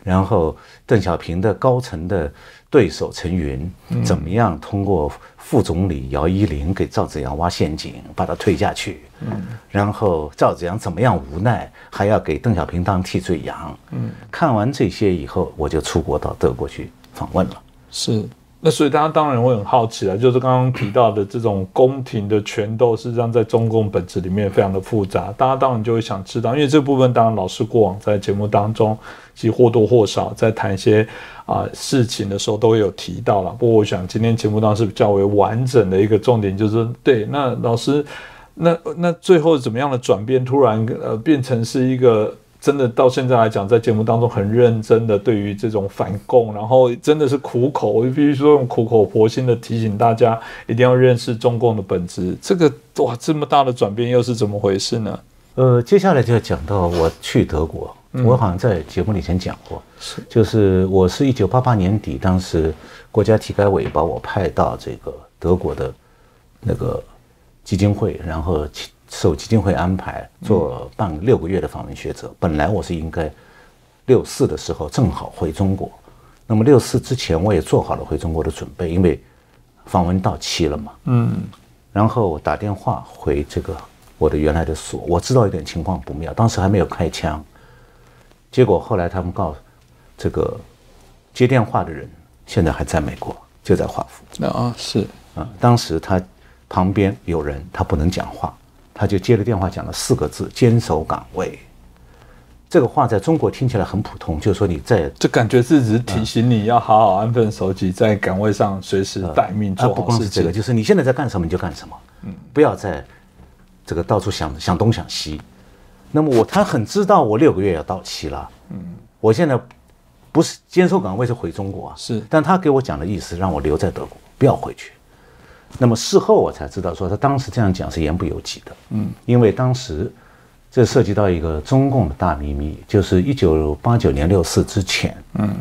然后邓小平的高层的对手陈云怎么样通过副总理姚依林给赵子阳挖陷阱，把他推下去。嗯，然后赵子阳怎么样无奈，还要给邓小平当替罪羊。嗯，看完这些以后，我就出国到德国去访问了。
是。那所以大家当然会很好奇了，就是刚刚提到的这种宫廷的权斗，事实上在中共本质里面非常的复杂。大家当然就会想知道，因为这部分当然老师过往在节目当中，其实或多或少在谈一些啊事情的时候都会有提到了。不过我想今天节目当中是较为完整的一个重点，就是对那老师，那那最后怎么样的转变，突然呃变成是一个。真的到现在来讲，在节目当中很认真的对于这种反共，然后真的是苦口，我必须说用苦口婆心的提醒大家，一定要认识中共的本质。这个哇，这么大的转变又是怎么回事呢？
呃，接下来就要讲到我去德国，我好像在节目里前讲过，是就是我是一九八八年底，当时国家体改委把我派到这个德国的那个基金会，然后。受基金会安排做半六个月的访问学者，本来我是应该六四的时候正好回中国，那么六四之前我也做好了回中国的准备，因为访问到期了嘛。嗯，然后打电话回这个我的原来的所，我知道一点情况不妙，当时还没有开枪，结果后来他们告这个接电话的人现在还在美国，就在华府。
那啊是
啊，当时他旁边有人，他不能讲话。他就接了电话，讲了四个字：“坚守岗位。”这个话在中国听起来很普通，就是说你在，
这感觉是只是提醒你要好好安分守己，在岗位上随时待命做好
不光是这个，就是你现在在干什么你就干什么，嗯，不要在这个到处想想东想西。那么我他很知道我六个月要到期了，嗯，我现在不是坚守岗位是回中国啊，
是，
但他给我讲的意思让我留在德国，不要回去。那么事后我才知道，说他当时这样讲是言不由己的。嗯，因为当时这涉及到一个中共的大秘密，就是一九八九年六四之前，嗯，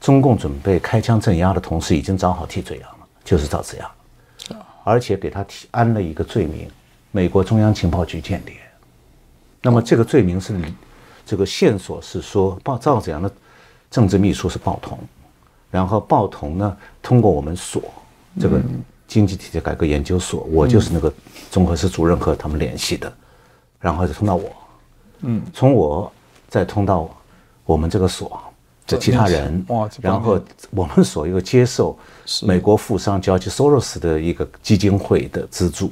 中共准备开枪镇压的同时，已经找好替罪羊了，就是赵子阳，而且给他提安了一个罪名：美国中央情报局间谍。那么这个罪名是，这个线索是说报赵子阳的政治秘书是鲍同，然后鲍同呢通过我们所这个。经济体制改革研究所，我就是那个综合室主任和他们联系的，然后就通到我，嗯，从我再通到我们这个所的其他人，哇，然后我们所又接受美国富商叫去索罗斯的一个基金会的资助，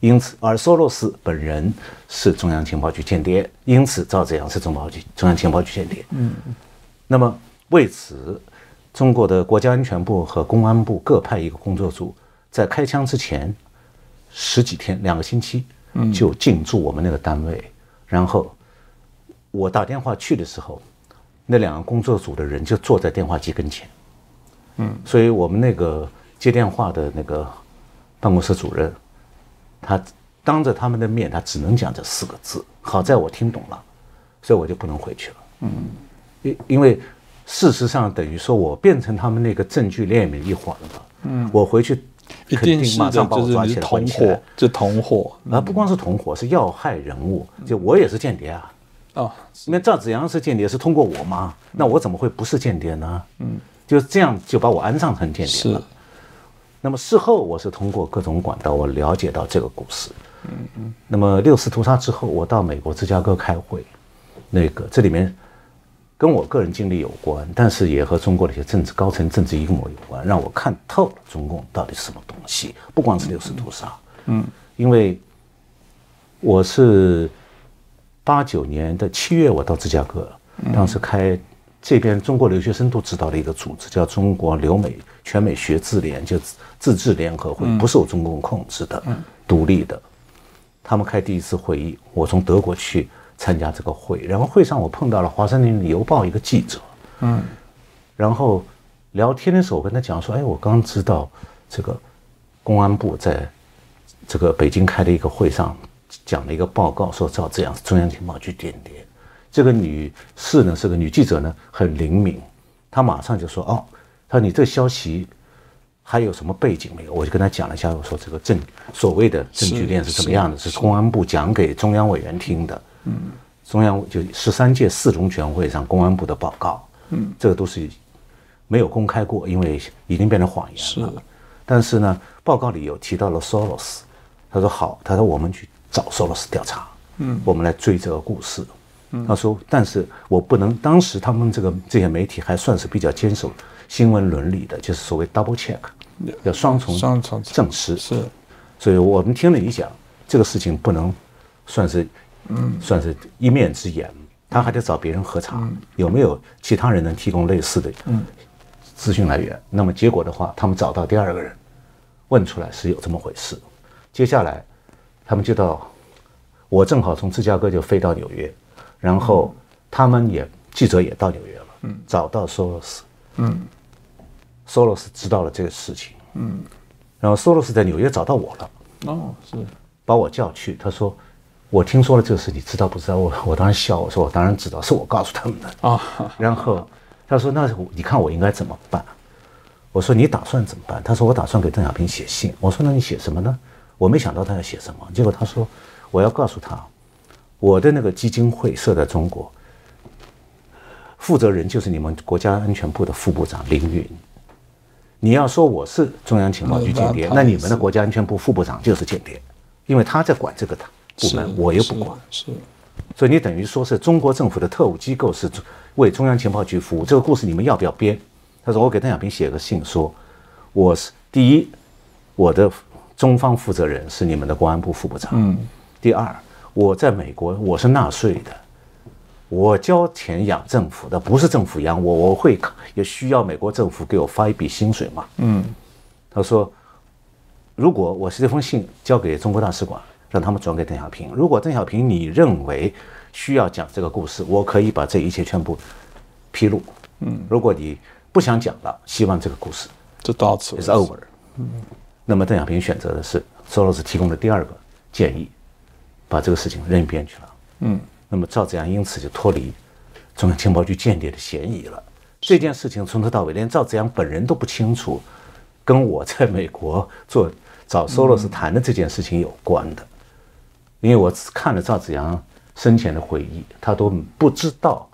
因此而索罗斯本人是中央情报局间谍，因此赵子阳是中报局中央情报局间谍，嗯，那么为此，中国的国家安全部和公安部各派一个工作组。在开枪之前十几天，两个星期，就进驻我们那个单位。然后我打电话去的时候，那两个工作组的人就坐在电话机跟前。嗯，所以我们那个接电话的那个办公室主任，他当着他们的面，他只能讲这四个字。好在我听懂了，所以我就不能回去了。嗯，因因为事实上等于说我变成他们那个证据链里面一环了。嗯，我回去。
一定是的，就是同伙，就同伙，
啊不光是同伙，是要害人物。就我也是间谍啊！哦，那赵子阳是间谍，是通过我吗？那我怎么会不是间谍呢？嗯，就这样就把我安上成间谍了。那么事后我是通过各种管道，我了解到这个故事。嗯嗯。那么六四屠杀之后，我到美国芝加哥开会，那个这里面。跟我个人经历有关，但是也和中国的一些政治高层政治阴谋有关，让我看透了中共到底是什么东西。不光是六四屠杀，嗯，因为我是八九年的七月，我到芝加哥，当时开这边中国留学生都知道的一个组织，叫中国留美全美学自联，就自治联合会，不受中共控制的，独立的。他们开第一次会议，我从德国去。参加这个会，然后会上我碰到了《华盛顿邮报》一个记者，嗯，然后聊天的时候我跟他讲说，哎，我刚知道这个公安部在这个北京开的一个会上讲了一个报告，说照这样中央情报局间谍。这个女士呢是个女记者呢，很灵敏，她马上就说，哦，她说你这个消息。还有什么背景没有？我就跟她讲了一下，我说这个证所谓的证据链是怎么样的，是公安部讲给中央委员听的。嗯，中央就十三届四中全会上公安部的报告。嗯，这个都是没有公开过，因为已经变成谎言了。但是呢，报告里有提到了 Soros，他说好，他说我们去找 Soros 调查。嗯，我们来追这个故事。嗯，他说，但是我不能。当时他们这个这些媒体还算是比较坚守新闻伦理的，就是所谓 double check。要双重双重证实
是，
所以我们听了一讲，这个事情不能算是，嗯，算是一面之言，他还得找别人核查，有没有其他人能提供类似的资讯来源。那么结果的话，他们找到第二个人，问出来是有这么回事。接下来，他们就到，我正好从芝加哥就飞到纽约，然后他们也记者也到纽约了，嗯，找到索罗斯，嗯。索罗斯知道了这个事情，嗯，然后索罗斯在纽约找到我了，哦，是，把我叫去，他说，我听说了这个事，你知道不知道？我我当时笑，我说我当然知道，是我告诉他们的啊。然后他说，那你看我应该怎么办？我说你打算怎么办？他说我打算给邓小平写信。我说那你写什么呢？我没想到他要写什么，结果他说我要告诉他，我的那个基金会设在中国，负责人就是你们国家安全部的副部长凌云。你要说我是中央情报局间谍，那你们的国家安全部副部长就是间谍，因为他在管这个部门，我又不管。是，所以你等于说是中国政府的特务机构是为中央情报局服务。这个故事你们要不要编？他说我给邓小平写个信说，我是第一，我的中方负责人是你们的公安部副部长。嗯。第二，我在美国我是纳税的。我交钱养政府的，不是政府养我，我会也需要美国政府给我发一笔薪水嘛？嗯，他说，如果我是这封信交给中国大使馆，让他们转给邓小平，如果邓小平你认为需要讲这个故事，我可以把这一切全部披露。嗯，如果你不想讲了，希望这个故事
就到此
，is over。嗯，那么邓小平选择的是索罗斯提供的第二个建议，把这个事情扔一边去了。嗯。那么赵子阳因此就脱离中央情报局间谍的嫌疑了。这件事情从头到尾连赵子阳本人都不清楚，跟我在美国做找索罗斯谈的这件事情有关的。因为我看了赵子阳生前的回忆，他都不知道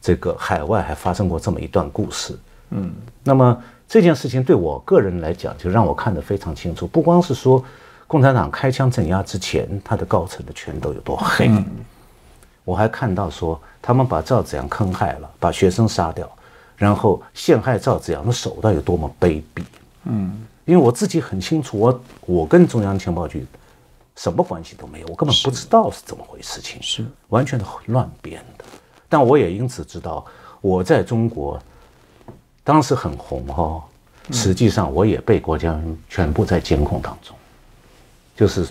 这个海外还发生过这么一段故事。嗯，那么这件事情对我个人来讲，就让我看得非常清楚。不光是说共产党开枪镇压之前，他的高层的拳头有多黑。我还看到说，他们把赵子阳坑害了，把学生杀掉，然后陷害赵子阳的手段有多么卑鄙。嗯，因为我自己很清楚，我我跟中央情报局什么关系都没有，我根本不知道是怎么回事，情是完全的乱编的。但我也因此知道，我在中国当时很红哈，实际上我也被国家全部在监控当中，就是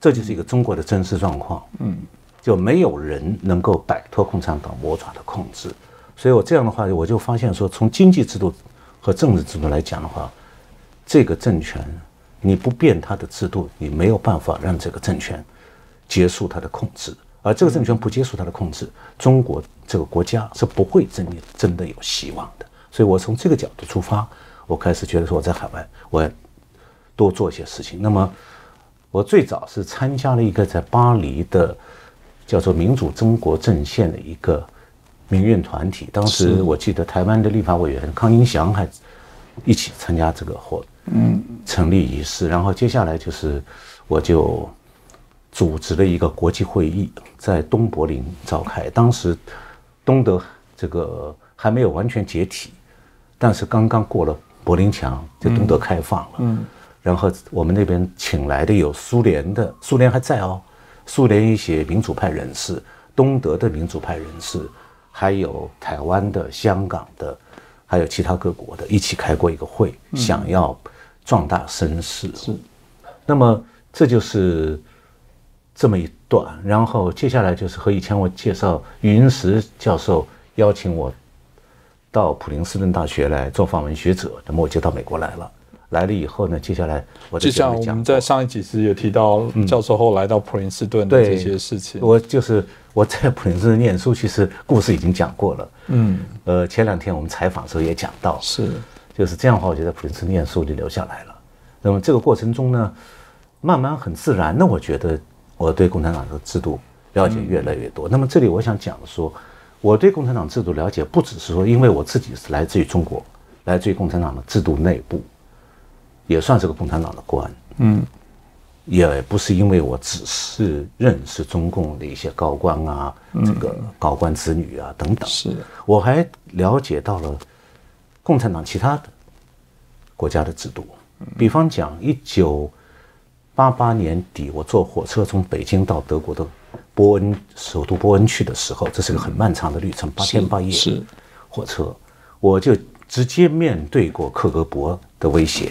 这就是一个中国的真实状况。嗯。就没有人能够摆脱共产党魔爪的控制，所以我这样的话，我就发现说，从经济制度和政治制度来讲的话，这个政权你不变他的制度，你没有办法让这个政权结束他的控制，而这个政权不结束他的控制，中国这个国家是不会真的真的有希望的。所以我从这个角度出发，我开始觉得说我在海外我要多做一些事情。那么我最早是参加了一个在巴黎的。叫做民主中国阵线的一个民运团体，当时我记得台湾的立法委员康英祥还一起参加这个活，嗯，成立仪式。然后接下来就是我就组织了一个国际会议，在东柏林召开。当时东德这个还没有完全解体，但是刚刚过了柏林墙，就东德开放了。嗯，然后我们那边请来的有苏联的，苏联还在哦。苏联一些民主派人士，东德的民主派人士，还有台湾的、香港的，还有其他各国的，一起开过一个会，想要壮大声势。是，那么这就是这么一段，然后接下来就是和以前我介绍云石教授邀请我到普林斯顿大学来做访问学者，那么我就到美国来了。来了以后呢，接下来我
就像我们在上一集时也提到，教授后来到普林斯顿的这些事情。
我就是我在普林斯顿念书，其实故事已经讲过了。嗯，呃，前两天我们采访的时候也讲到，
是
就是这样的话，我就在普林斯顿念书就留下来了。那么这个过程中呢，慢慢很自然的，我觉得我对共产党的制度了解越来越多。那么这里我想讲的说，我对共产党制度了解不只是说，因为我自己是来自于中国，来自于共产党的制度内部。也算是个共产党的官，嗯，也不是因为我只是认识中共的一些高官啊，这个高官子女啊等等，
是，
我还了解到了共产党其他的国家的制度，比方讲，一九八八年底，我坐火车从北京到德国的波恩首都波恩去的时候，这是个很漫长的旅程，八天八夜
是。
火车，我就直接面对过克格勃的威胁。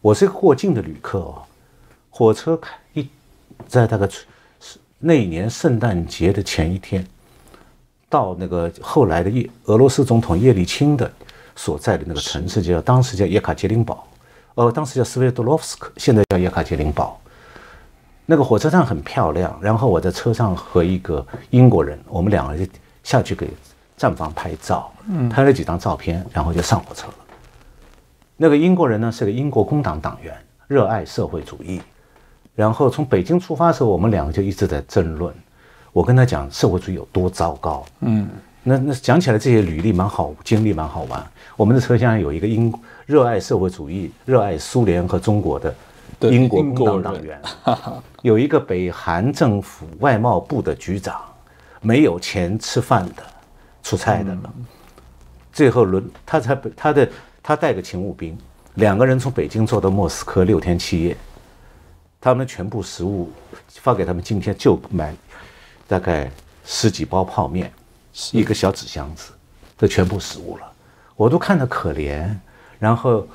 我是一个过境的旅客哦，火车开一，在大概那年圣诞节的前一天，到那个后来的叶俄罗斯总统叶利钦的所在的那个城市，叫当时叫叶卡捷琳堡，呃，当时叫斯维多洛夫斯克，现在叫叶卡捷琳堡。那个火车站很漂亮，然后我在车上和一个英国人，我们两个就下去给站房拍照，拍了几张照片，然后就上火车了。那个英国人呢是个英国工党党员，热爱社会主义。然后从北京出发的时候，我们两个就一直在争论。我跟他讲社会主义有多糟糕。嗯，那那讲起来这些履历蛮好，经历蛮好玩。我们的车厢有一个英热爱社会主义、热爱苏联和中国的英国工党党员，有一个北韩政府外贸部的局长，没有钱吃饭的，出差的。最后轮他才他的。他带个勤务兵，两个人从北京坐到莫斯科六天七夜，他们全部食物发给他们，今天就买大概十几包泡面，一个小纸箱子，这全部食物了，我都看着可怜。然后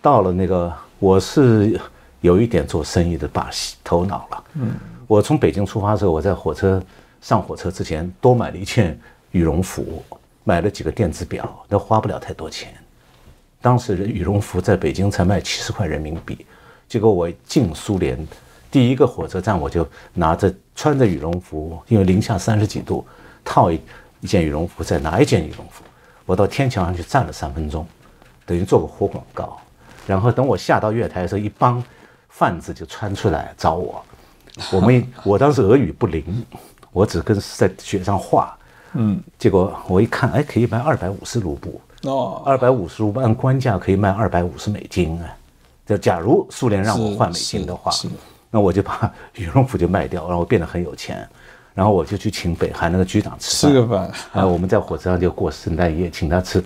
到了那个，我是有一点做生意的把戏头脑了。嗯，我从北京出发的时候，我在火车上火车之前多买了一件羽绒服，买了几个电子表，都花不了太多钱。当时羽绒服在北京才卖七十块人民币，结果我进苏联第一个火车站，我就拿着穿着羽绒服，因为零下三十几度，套一一件羽绒服，再拿一件羽绒服，我到天桥上去站了三分钟，等于做个活广告。然后等我下到月台的时候，一帮贩子就穿出来找我。我们 我当时俄语不灵，我只跟在雪上画，嗯，结果我一看，哎，可以卖二百五十卢布。哦，二百五十卢布按官价可以卖二百五十美金啊！就假如苏联让我换美金的话，那我就把 羽绒服就卖掉，然后变得很有钱，然后我就去请北韩那个局长吃
吃个饭。
啊，我们在火车上就过圣诞夜，请他吃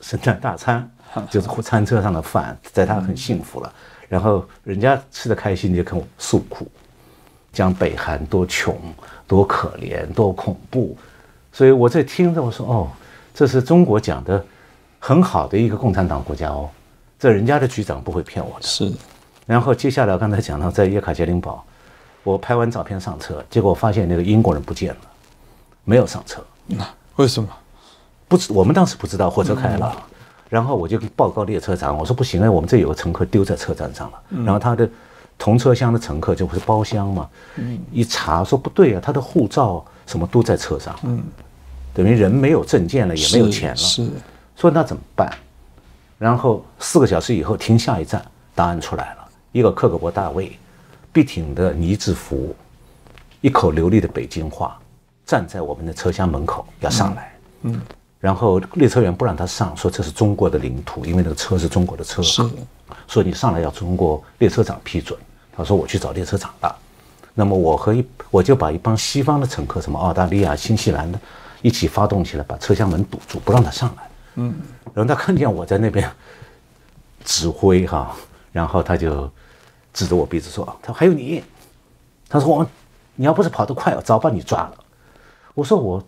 圣诞大餐，就是餐车上的饭，在他很幸福了。然后人家吃的开心，就跟我诉苦，讲北韩多穷、多可怜、多恐怖。所以我在听着，我说哦。这是中国讲的很好的一个共产党国家哦，这人家的局长不会骗我的。
是，
然后接下来刚才讲到在叶卡捷琳堡，我拍完照片上车，结果发现那个英国人不见了，没有上车。
那为什么？
不知我们当时不知道火车开了，然后我就报告列车长，我说不行啊，我们这有个乘客丢在车站上了。然后他的同车厢的乘客就不是包厢嘛，一查说不对啊，他的护照什么都在车上。嗯。等于人没有证件了，也没有钱了，
是，
说那怎么办？然后四个小时以后停下一站，答案出来了，一个克格勃大卫，笔挺的呢制服，一口流利的北京话，站在我们的车厢门口要上来，嗯，然后列车员不让他上，说这是中国的领土，因为那个车是中国的车，
是，
说你上来要中国列车长批准，他说我去找列车长了，那么我和一我就把一帮西方的乘客，什么澳大利亚、新西兰的。一起发动起来，把车厢门堵住，不让他上来。嗯，然后他看见我在那边指挥哈，然后他就指着我鼻子说：“他说还有你。”他说：“我，你要不是跑得快，早把你抓了。”我说：“我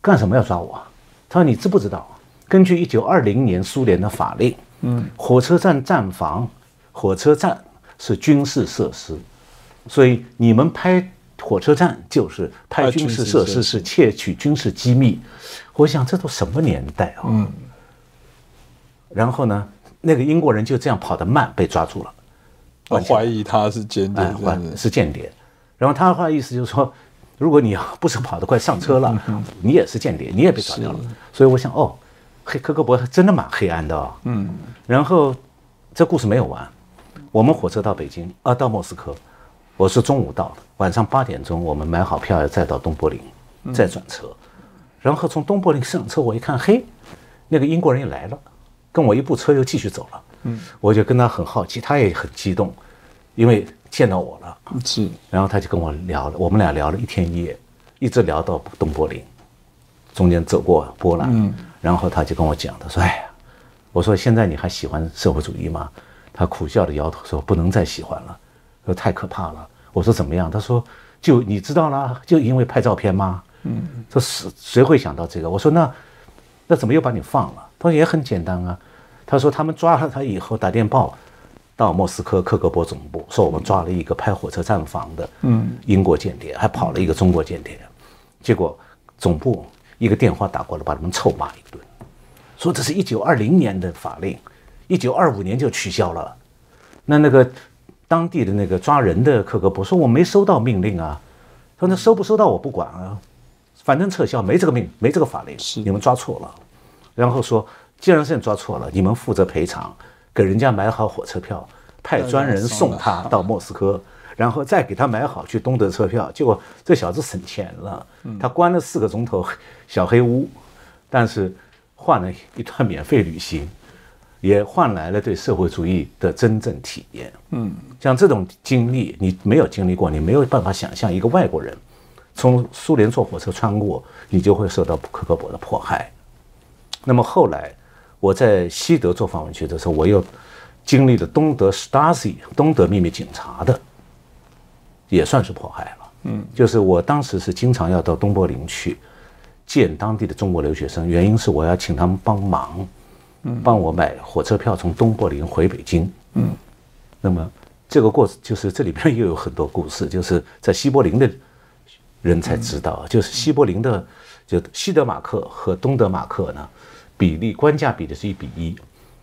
干什么要抓我？”他说：“你知不知道？根据一九二零年苏联的法令，嗯，火车站站房、火车站是军事设施，所以你们拍火车站就是拍军事设施，是窃取军事机密。我想这都什么年代啊？嗯。然后呢，那个英国人就这样跑得慢，被抓住了。
我怀疑他是间谍，
是间谍。然后他的话意思就是说，如果你不是跑得快上车了，你也是间谍，你也被抓掉了。所以我想，哦，黑科格博真的蛮黑暗的哦。嗯。然后这故事没有完，我们火车到北京啊，到莫斯科，我是中午到的，晚上八点钟我们买好票要再到东柏林，再转车。然后从东柏林上车，我一看，嘿，那个英国人又来了，跟我一部车又继续走了。嗯，我就跟他很好奇，他也很激动，因为见到我了。
是，
然后他就跟我聊了，我们俩聊了一天一夜，一直聊到东柏林，中间走过波兰。嗯，然后他就跟我讲，他说：“哎呀，我说现在你还喜欢社会主义吗？”他苦笑的摇头说：“不能再喜欢了，说太可怕了。”我说：“怎么样？”他说：“就你知道啦，就因为拍照片吗？”嗯，说谁谁会想到这个？我说：“那那怎么又把你放了？”他说：“也很简单啊。”他说他们抓了他以后打电报到莫斯科克格勃总部，说我们抓了一个拍火车站房的嗯英国间谍，还跑了一个中国间谍。结果总部一个电话打过来，把他们臭骂一顿，说这是一九二零年的法令，一九二五年就取消了。那那个当地的那个抓人的克格勃说我没收到命令啊，说那收不收到我不管啊，反正撤销没这个命没这个法令，是你们抓错了。然后说。既然是你抓错了，你们负责赔偿，给人家买好火车票，派专人送他到莫斯科，然后再给他买好去东德车票。结果这小子省钱了，他关了四个钟头小黑屋，但是换了一段免费旅行，也换来了对社会主义的真正体验。嗯，像这种经历，你没有经历过，你没有办法想象一个外国人从苏联坐火车穿过，你就会受到克格勃的迫害。那么后来。我在西德做访问学者的时候，我又经历了东德 Stasi 东德秘密警察的，也算是迫害了。嗯，就是我当时是经常要到东柏林去见当地的中国留学生，原因是我要请他们帮忙，帮我买火车票从东柏林回北京。嗯，那么这个过程就是这里边又有很多故事，就是在西柏林的人才知道，就是西柏林的就西德马克和东德马克呢。比例官价比的是一比一，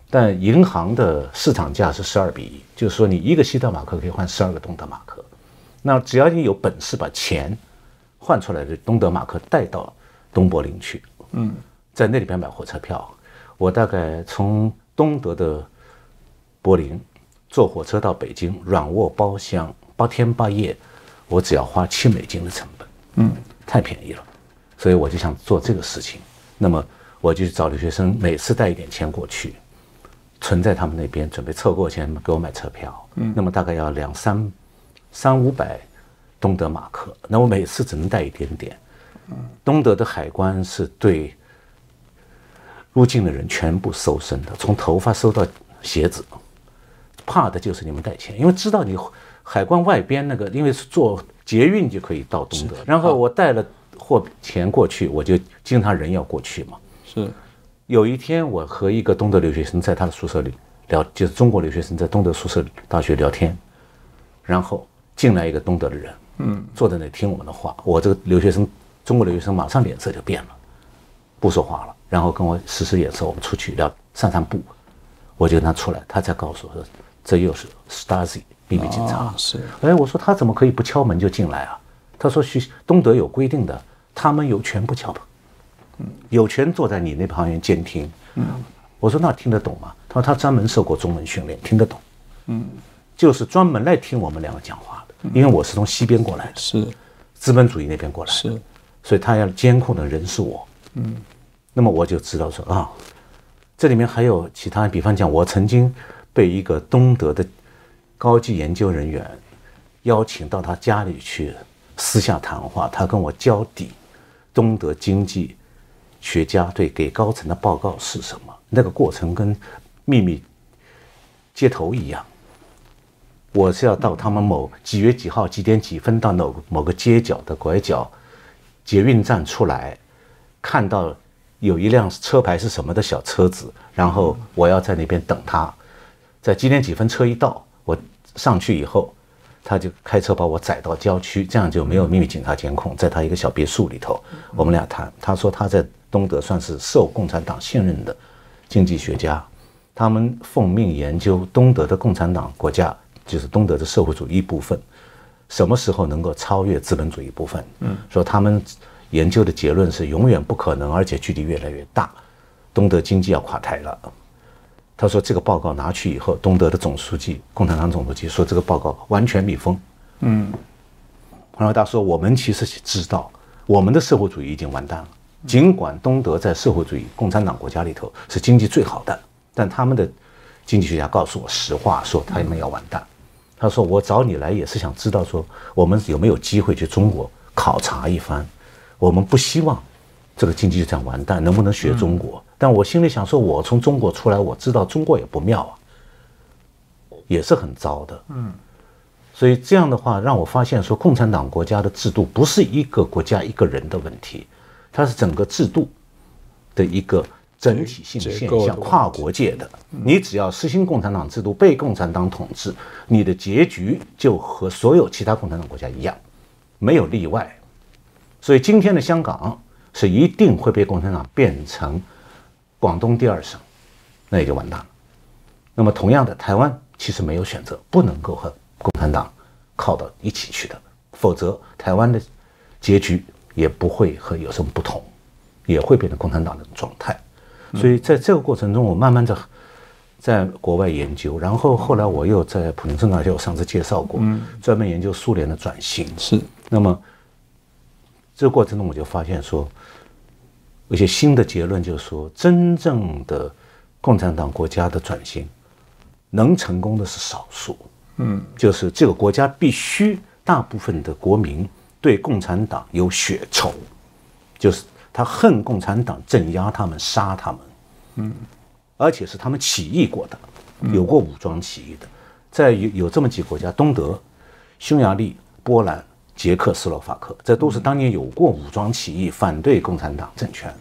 但银行的市场价是十二比一，就是说你一个西德马克可以换十二个东德马克。那只要你有本事把钱换出来的东德马克带到东柏林去，嗯，在那里边买火车票，我大概从东德的柏林坐火车到北京，软卧包厢八天八夜，我只要花七美金的成本，嗯，太便宜了，所以我就想做这个事情。那么。我就找留学生，每次带一点钱过去，存在他们那边，准备凑够钱给我买车票。嗯，那么大概要两三三五百东德马克，那我每次只能带一点点。嗯，东德的海关是对入境的人全部搜身的，从头发搜到鞋子，怕的就是你们带钱，因为知道你海关外边那个，因为是坐捷运就可以到东德。然后我带了货钱过去，我就经常人要过去嘛。
是，
有一天我和一个东德留学生在他的宿舍里聊，就是中国留学生在东德宿舍大学聊天，然后进来一个东德的人，嗯，坐在那听我们的话。我这个留学生，中国留学生马上脸色就变了，不说话了，然后跟我使使眼色，我们出去聊散散步。我就跟他出来，他才告诉我说，这又是 Stasi 秘密警察。
是，
哎，我说他怎么可以不敲门就进来啊？他说去东德有规定的，他们有权不敲门。有权坐在你那旁边监听。嗯，我说那听得懂吗？他说他专门受过中文训练，听得懂。嗯，就是专门来听我们两个讲话的。因为我是从西边过来的，
是
资本主义那边过来的，
是，
所以他要监控的人是我。嗯，那么我就知道说啊，这里面还有其他，比方讲，我曾经被一个东德的高级研究人员邀请到他家里去私下谈话，他跟我交底。东德经济学家对给高层的报告是什么？那个过程跟秘密接头一样。我是要到他们某几月几号几点几分到某某个街角的拐角捷运站出来，看到有一辆车牌是什么的小车子，然后我要在那边等他。在几点几分车一到，我上去以后，他就开车把我载到郊区，这样就没有秘密警察监控，在他一个小别墅里头，我们俩谈。他说他在东德算是受共产党信任的经济学家，他们奉命研究东德的共产党国家，就是东德的社会主义部分，什么时候能够超越资本主义部分？嗯，说他们研究的结论是永远不可能，而且距离越来越大，东德经济要垮台了。他说：“这个报告拿去以后，东德的总书记、共产党总书记说这个报告完全密封。”嗯，然后他说：“我们其实知道，我们的社会主义已经完蛋了。尽管东德在社会主义共产党国家里头是经济最好的，但他们的经济学家告诉我实话，说他们要完蛋。他说：我找你来也是想知道，说我们有没有机会去中国考察一番。我们不希望这个经济就这样完蛋，能不能学中国？”但我心里想说，我从中国出来，我知道中国也不妙啊，也是很糟的。嗯，所以这样的话，让我发现说，共产党国家的制度不是一个国家一个人的问题，它是整个制度的一个整体性现象，跨国界的。你只要实行共产党制度，被共产党统治，你的结局就和所有其他共产党国家一样，没有例外。所以今天的香港是一定会被共产党变成。广东第二省，那也就完蛋了。那么，同样的，台湾其实没有选择，不能够和共产党靠到一起去的，否则台湾的结局也不会和有什么不同，也会变成共产党的状态。所以，在这个过程中，我慢慢的 在国外研究，然后后来我又在普林斯顿大学，我上次介绍过，专门研究苏联的转型。
是。
那么，这个过程中，我就发现说。一些新的结论，就是说，真正的共产党国家的转型能成功的是少数。嗯，就是这个国家必须大部分的国民对共产党有血仇，就是他恨共产党镇压他们、杀他们。嗯，而且是他们起义过的，有过武装起义的，在有有这么几个国家：东德、匈牙利、波兰。捷克斯洛伐克，这都是当年有过武装起义反对共产党政权，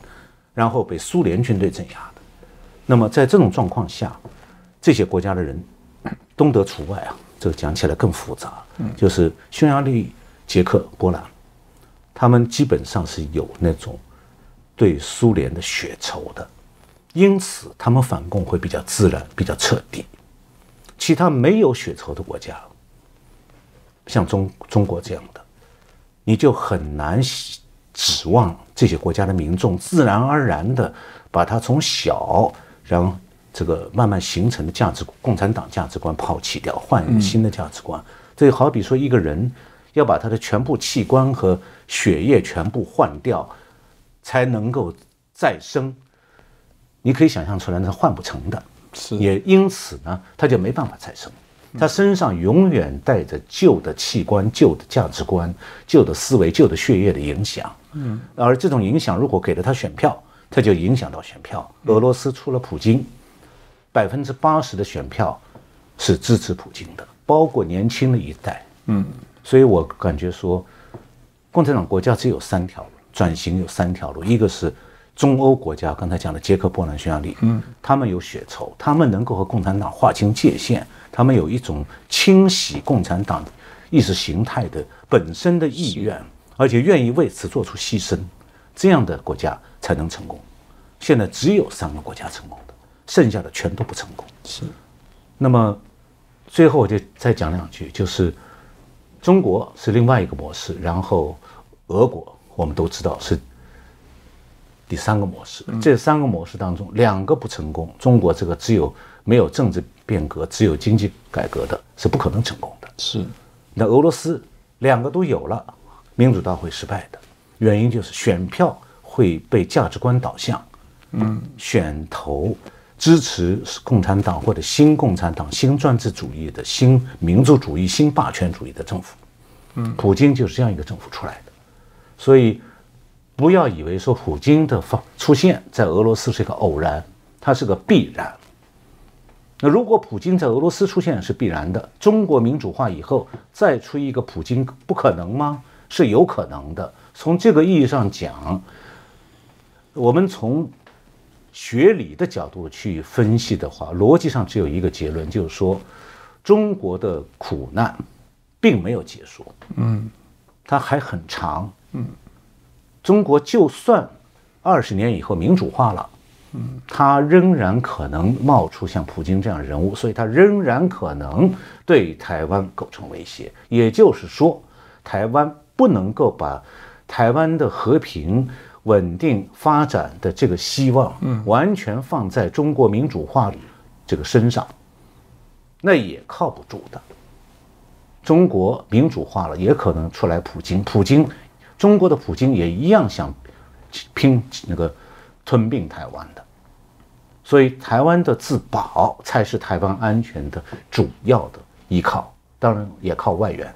然后被苏联军队镇压的。那么在这种状况下，这些国家的人，东德除外啊，这个讲起来更复杂。就是匈牙利、捷克、波兰，他们基本上是有那种对苏联的血仇的，因此他们反共会比较自然、比较彻底。其他没有血仇的国家，像中中国这样的。你就很难指望这些国家的民众自然而然的把它从小让这个慢慢形成的价值共产党价值观抛弃掉，换一个新的价值观。这就好比说一个人要把他的全部器官和血液全部换掉，才能够再生。你可以想象出来，那是换不成的。
是，
也因此呢，他就没办法再生。他身上永远带着旧的器官、旧的价值观、旧的思维、旧的血液的影响。嗯，而这种影响如果给了他选票，他就影响到选票。俄罗斯出了普京，百分之八十的选票是支持普京的，包括年轻的一代。嗯，所以我感觉说，共产党国家只有三条路，转型有三条路，一个是中欧国家，刚才讲的捷克、波兰、匈牙利，嗯，他们有血仇，他们能够和共产党划清界限。他们有一种清洗共产党意识形态的本身的意愿，而且愿意为此做出牺牲，这样的国家才能成功。现在只有三个国家成功的，剩下的全都不成功。
是。
那么最后我就再讲两句，就是中国是另外一个模式，然后俄国我们都知道是第三个模式。这三个模式当中，两个不成功，中国这个只有没有政治。变革只有经济改革的是不可能成功的。
是，
那俄罗斯两个都有了，民主党会失败的原因就是选票会被价值观导向，嗯，选投支持共产党或者新共产党、新专制主义的新民族主义、新霸权主义的政府，嗯，普京就是这样一个政府出来的，所以不要以为说普京的发出现在俄罗斯是一个偶然，它是个必然。那如果普京在俄罗斯出现是必然的，中国民主化以后再出一个普京不可能吗？是有可能的。从这个意义上讲，我们从学理的角度去分析的话，逻辑上只有一个结论，就是说中国的苦难并没有结束，嗯，它还很长，嗯，中国就算二十年以后民主化了，嗯，它仍然可能冒出像普京这样人物，所以它仍然可能对台湾构成威胁。也就是说，台湾不能够把台湾的和平。稳定发展的这个希望，嗯，完全放在中国民主化这个身上，那也靠不住的。中国民主化了，也可能出来普京，普京，中国的普京也一样想拼那个吞并台湾的。所以，台湾的自保才是台湾安全的主要的依靠，当然也靠外援。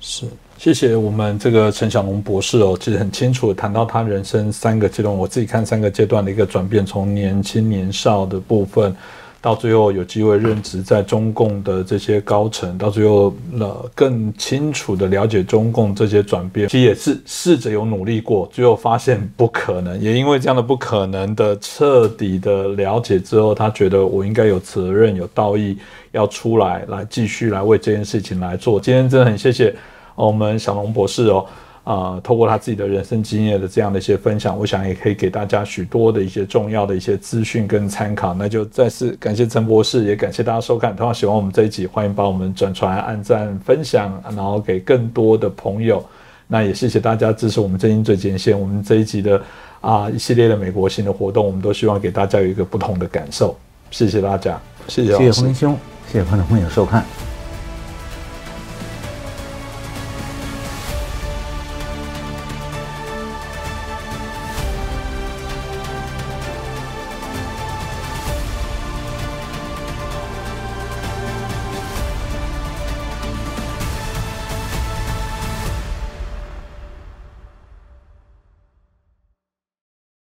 是。谢谢我们这个陈小龙博士哦，其实很清楚谈到他人生三个阶段，我自己看三个阶段的一个转变，从年轻年少的部分，到最后有机会任职在中共的这些高层，到最后呃更清楚的了解中共这些转变，其实也是试着有努力过，最后发现不可能，也因为这样的不可能的彻底的了解之后，他觉得我应该有责任有道义要出来来继续来为这件事情来做。今天真的很谢谢。哦我们小龙博士哦，啊，透过他自己的人生经验的这样的一些分享，我想也可以给大家许多的一些重要的一些资讯跟参考。那就再次感谢陈博士，也感谢大家收看。同样喜欢我们这一集，欢迎帮我们转传、按赞、分享，然后给更多的朋友。那也谢谢大家支持我们真心最前线。我们这一集的啊一系列的美国新的活动，我们都希望给大家有一个不同的感受。谢谢大家，
谢谢，谢谢洪明兄，谢谢观众朋友收看。